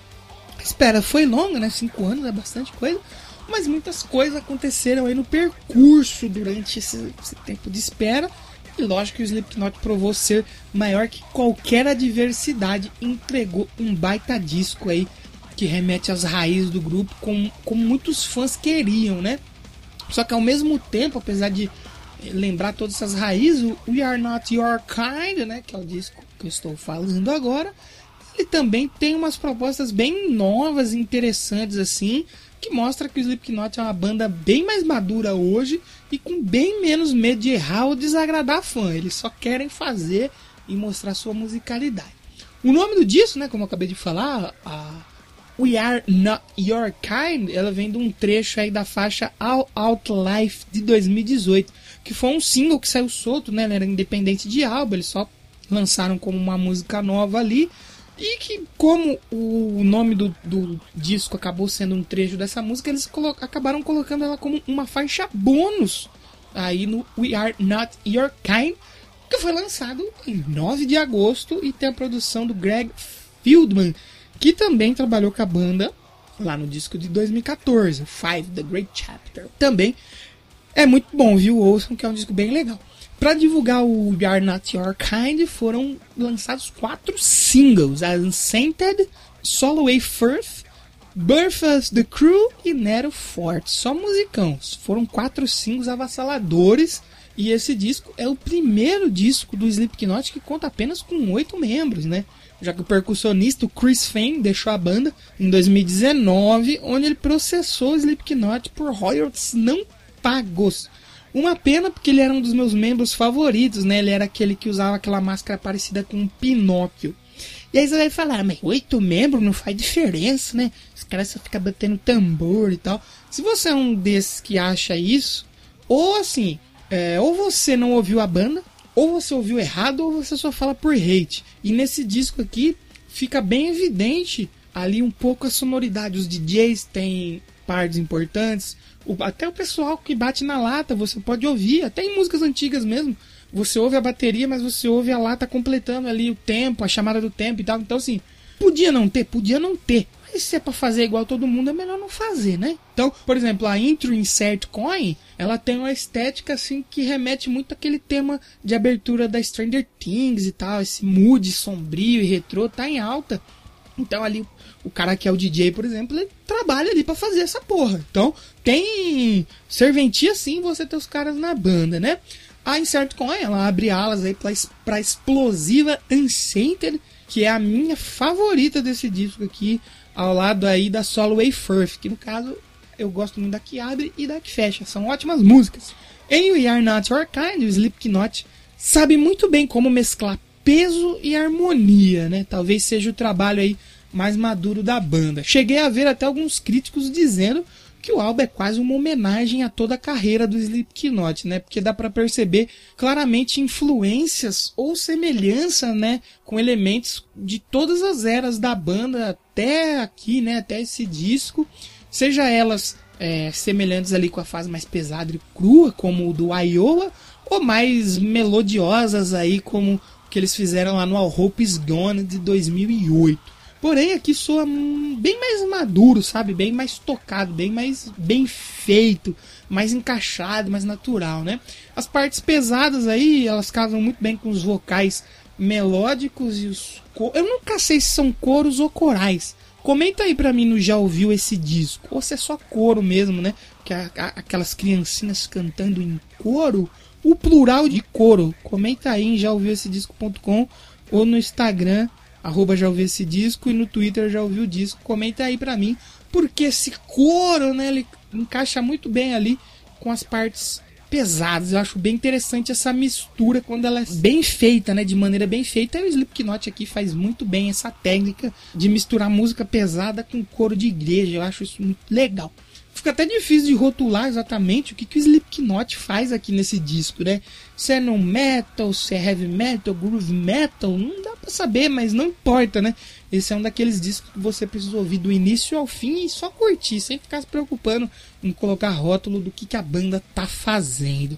A espera foi longa, né? 5 anos é bastante coisa, mas muitas coisas aconteceram aí no percurso durante esse, esse tempo de espera. E lógico que o Slipknot provou ser maior que qualquer adversidade, entregou um baita disco aí que remete às raízes do grupo, como, como muitos fãs queriam, né? Só que ao mesmo tempo, apesar de lembrar todas essas raízes, o We Are Not Your Kind, né, que é o disco que eu estou falando agora, ele também tem umas propostas bem novas, interessantes assim, que mostra que o Slipknot é uma banda bem mais madura hoje e com bem menos medo de errar ou desagradar fã. Eles só querem fazer e mostrar sua musicalidade. O nome do disco, né, como eu acabei de falar, a We Are Not Your Kind, ela vem de um trecho aí da faixa All Out Life de 2018, que foi um single que saiu solto, né? Era independente de álbum, eles só lançaram como uma música nova ali. E que, como o nome do, do disco acabou sendo um trecho dessa música, eles colo acabaram colocando ela como uma faixa bônus aí no We Are Not Your Kind, que foi lançado em 9 de agosto e tem a produção do Greg Fieldman que também trabalhou com a banda lá no disco de 2014, Five, The Great Chapter. Também é muito bom, viu? Ouçam, que é um disco bem legal. Para divulgar o We Are Not Your Kind, foram lançados quatro singles: Unsainted, Soloway Firth, Birth the Crew e Nero Forte. Só musicão. Foram quatro singles avassaladores. E esse disco é o primeiro disco do Slipknot que conta apenas com oito membros, né? Já que o percussionista Chris Fane deixou a banda em 2019, onde ele processou Slipknot por royalties não pagos. Uma pena porque ele era um dos meus membros favoritos, né? Ele era aquele que usava aquela máscara parecida com um Pinóquio. E aí você vai falar, mas oito membros não faz diferença, né? Os caras só ficam batendo tambor e tal. Se você é um desses que acha isso, ou assim, é, ou você não ouviu a banda, ou você ouviu errado ou você só fala por hate. E nesse disco aqui fica bem evidente ali um pouco a sonoridade. Os DJs têm partes importantes, o, até o pessoal que bate na lata você pode ouvir, até em músicas antigas mesmo. Você ouve a bateria, mas você ouve a lata completando ali o tempo, a chamada do tempo e tal. Então, assim, podia não ter, podia não ter. Mas se é pra fazer igual todo mundo, é melhor não fazer, né? Então, por exemplo, a intro Insert Coin, ela tem uma estética assim que remete muito àquele tema de abertura da Stranger Things e tal, esse mood sombrio e retrô tá em alta. Então ali o cara que é o DJ, por exemplo, ele trabalha ali para fazer essa porra. Então, tem serventia sim você ter os caras na banda, né? A Insert Coin, ela abre alas aí pra, explosiva Unsainted, que é a minha favorita desse disco aqui ao lado aí da Solway Firth, que no caso eu gosto muito da que abre e da que fecha. São ótimas músicas. Em We Are Not Your Kind, o Slipknot sabe muito bem como mesclar peso e harmonia, né? Talvez seja o trabalho aí mais maduro da banda. Cheguei a ver até alguns críticos dizendo que o álbum é quase uma homenagem a toda a carreira do Slipknot, né? Porque dá para perceber claramente influências ou semelhança, né, com elementos de todas as eras da banda até aqui, né, até esse disco, seja elas é, semelhantes ali com a fase mais pesada e crua, como o do Iowa, ou mais melodiosas aí como o que eles fizeram lá no All Hope Is Gone de 2008. Porém, aqui soa bem mais maduro, sabe? Bem mais tocado, bem mais bem feito, mais encaixado, mais natural, né? As partes pesadas aí, elas casam muito bem com os vocais melódicos e os. Eu nunca sei se são coros ou corais. Comenta aí pra mim no já ouviu esse disco. Ou se é só coro mesmo, né? Que aquelas criancinhas cantando em coro. O plural de coro. Comenta aí em já ouviu esse disco.com ou no Instagram arroba já ouvi esse disco e no Twitter já ouvi o disco. Comenta aí pra mim, porque esse coro, né, ele encaixa muito bem ali com as partes pesadas. Eu acho bem interessante essa mistura quando ela é bem feita, né, de maneira bem feita. E o Slipknot aqui faz muito bem essa técnica de misturar música pesada com coro de igreja. Eu acho isso muito legal. Fica até difícil de rotular exatamente o que, que o Slipknot faz aqui nesse disco, né? Se é no metal, se é heavy metal, groove metal, não dá pra saber, mas não importa, né? Esse é um daqueles discos que você precisa ouvir do início ao fim e só curtir, sem ficar se preocupando em colocar rótulo do que, que a banda tá fazendo.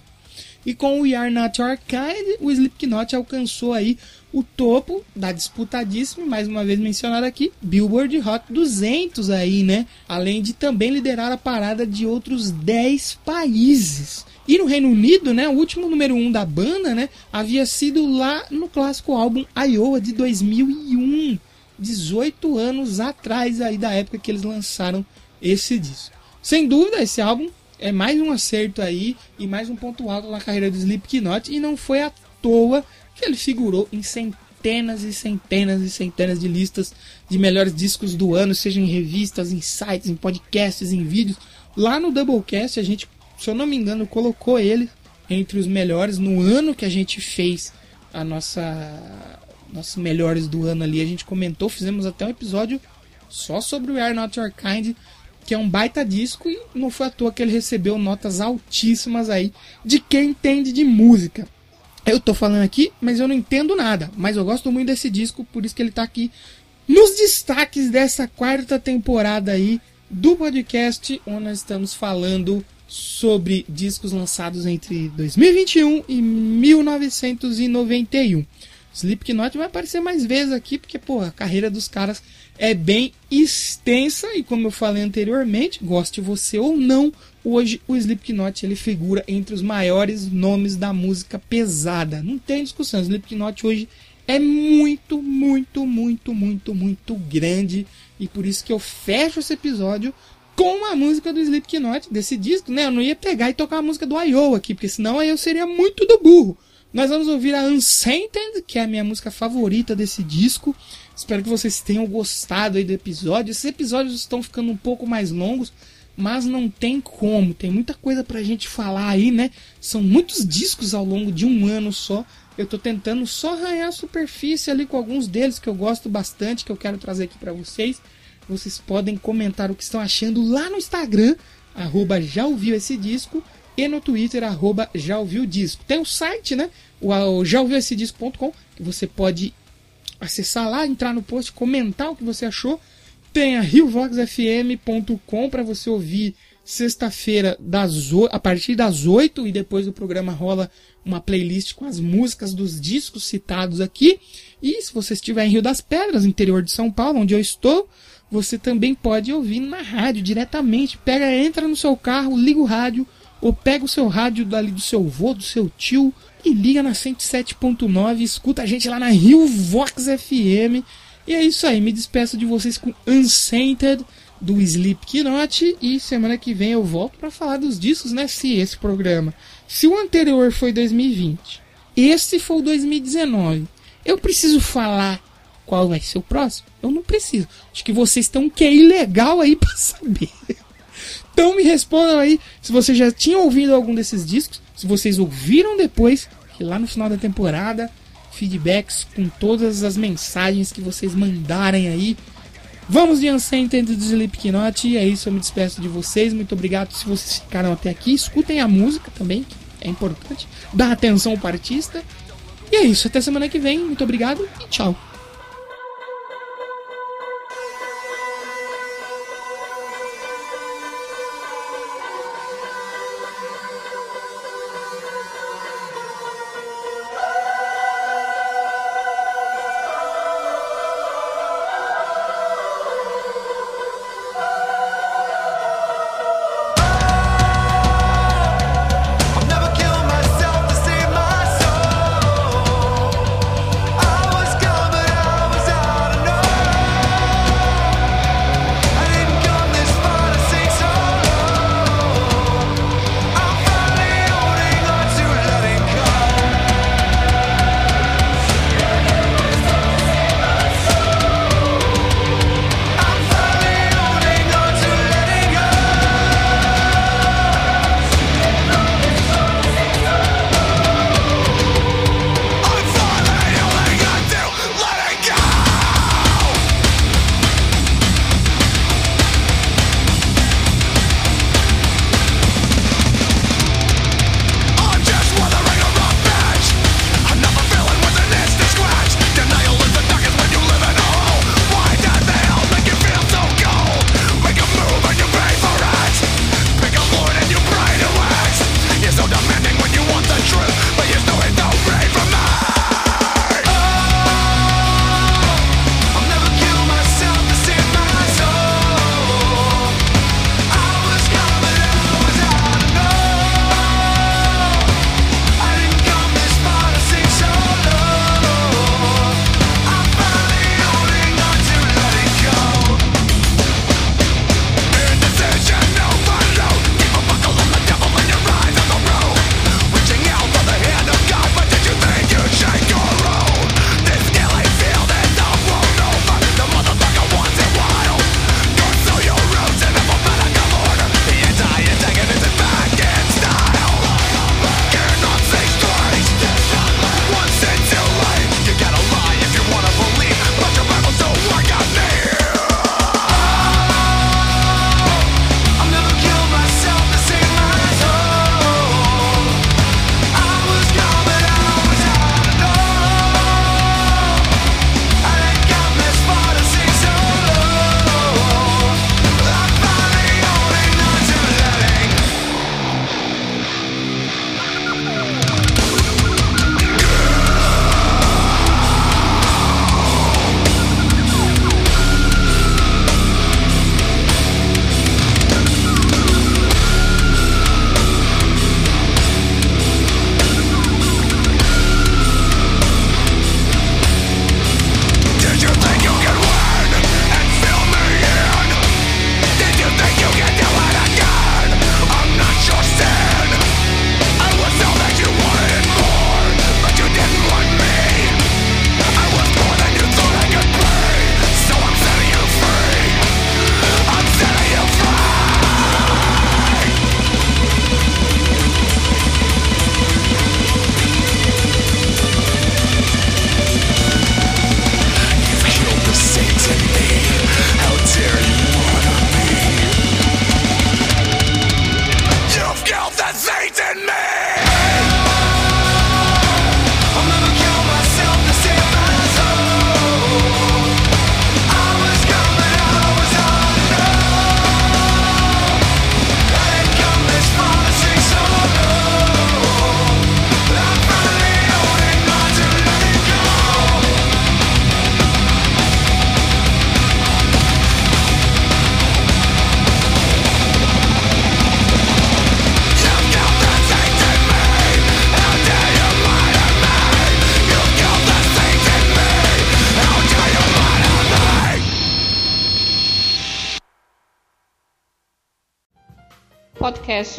E com o We Are Not Your Kind, o Slipknot alcançou aí o topo da disputadíssima, mais uma vez mencionado aqui, Billboard Hot 200 aí, né? Além de também liderar a parada de outros 10 países. E no Reino Unido, né, o último número 1 um da banda, né, havia sido lá no clássico álbum Iowa de 2001, 18 anos atrás aí da época que eles lançaram esse disco. Sem dúvida, esse álbum é mais um acerto aí e mais um ponto alto na carreira do Slipknot e não foi à toa que ele figurou em centenas e centenas e centenas de listas de melhores discos do ano, seja em revistas, em sites, em podcasts, em vídeos. Lá no Doublecast a gente, se eu não me engano, colocou ele entre os melhores no ano que a gente fez a nossa nossos melhores do ano ali. A gente comentou, fizemos até um episódio só sobre o Are Not Your Kind, que é um baita disco e não foi à toa que ele recebeu notas altíssimas aí de quem entende de música. Eu tô falando aqui, mas eu não entendo nada. Mas eu gosto muito desse disco, por isso que ele tá aqui nos destaques dessa quarta temporada aí do podcast, onde nós estamos falando sobre discos lançados entre 2021 e 1991. Slipknot vai aparecer mais vezes aqui, porque pô, a carreira dos caras é bem extensa e como eu falei anteriormente, goste você ou não, hoje o Slipknot ele figura entre os maiores nomes da música pesada. Não tem discussão, o Slipknot hoje é muito, muito, muito, muito, muito grande e por isso que eu fecho esse episódio com a música do Slipknot desse disco, né? Eu não ia pegar e tocar a música do I.O. aqui, porque senão aí eu seria muito do burro. Nós vamos ouvir a Unsainted, que é a minha música favorita desse disco. Espero que vocês tenham gostado aí do episódio. Esses episódios estão ficando um pouco mais longos, mas não tem como. Tem muita coisa pra gente falar aí, né? São muitos discos ao longo de um ano só. Eu tô tentando só arranhar a superfície ali com alguns deles que eu gosto bastante, que eu quero trazer aqui para vocês. Vocês podem comentar o que estão achando lá no Instagram, arroba já ouviu esse disco, e no Twitter, arroba já ouviu disco. Tem o site, né? O, o já ouviu esse disco.com, que você pode acessar lá, entrar no post, comentar o que você achou. Tem a riovoxfm.com para você ouvir sexta-feira das a partir das 8 e depois do programa rola uma playlist com as músicas dos discos citados aqui. E se você estiver em Rio das Pedras, interior de São Paulo, onde eu estou, você também pode ouvir na rádio diretamente. Pega, entra no seu carro, liga o rádio ou pega o seu rádio dali do seu avô, do seu tio e liga na 107.9, escuta a gente lá na Rio Vox FM. E é isso aí, me despeço de vocês com Unsainted do Slipknot e semana que vem eu volto para falar dos discos, né? Se esse programa, se o anterior foi 2020, esse foi o 2019, eu preciso falar qual vai ser o próximo? Eu não preciso. Acho que vocês estão um QI legal aí para saber. Então me respondam aí se vocês já tinham ouvido algum desses discos, se vocês ouviram depois, que lá no final da temporada, feedbacks com todas as mensagens que vocês mandarem aí. Vamos de Unsainted do Slipknot, e é isso, eu me despeço de vocês. Muito obrigado se vocês ficaram até aqui. Escutem a música também, que é importante. Dá atenção para o artista. E é isso, até semana que vem. Muito obrigado e tchau.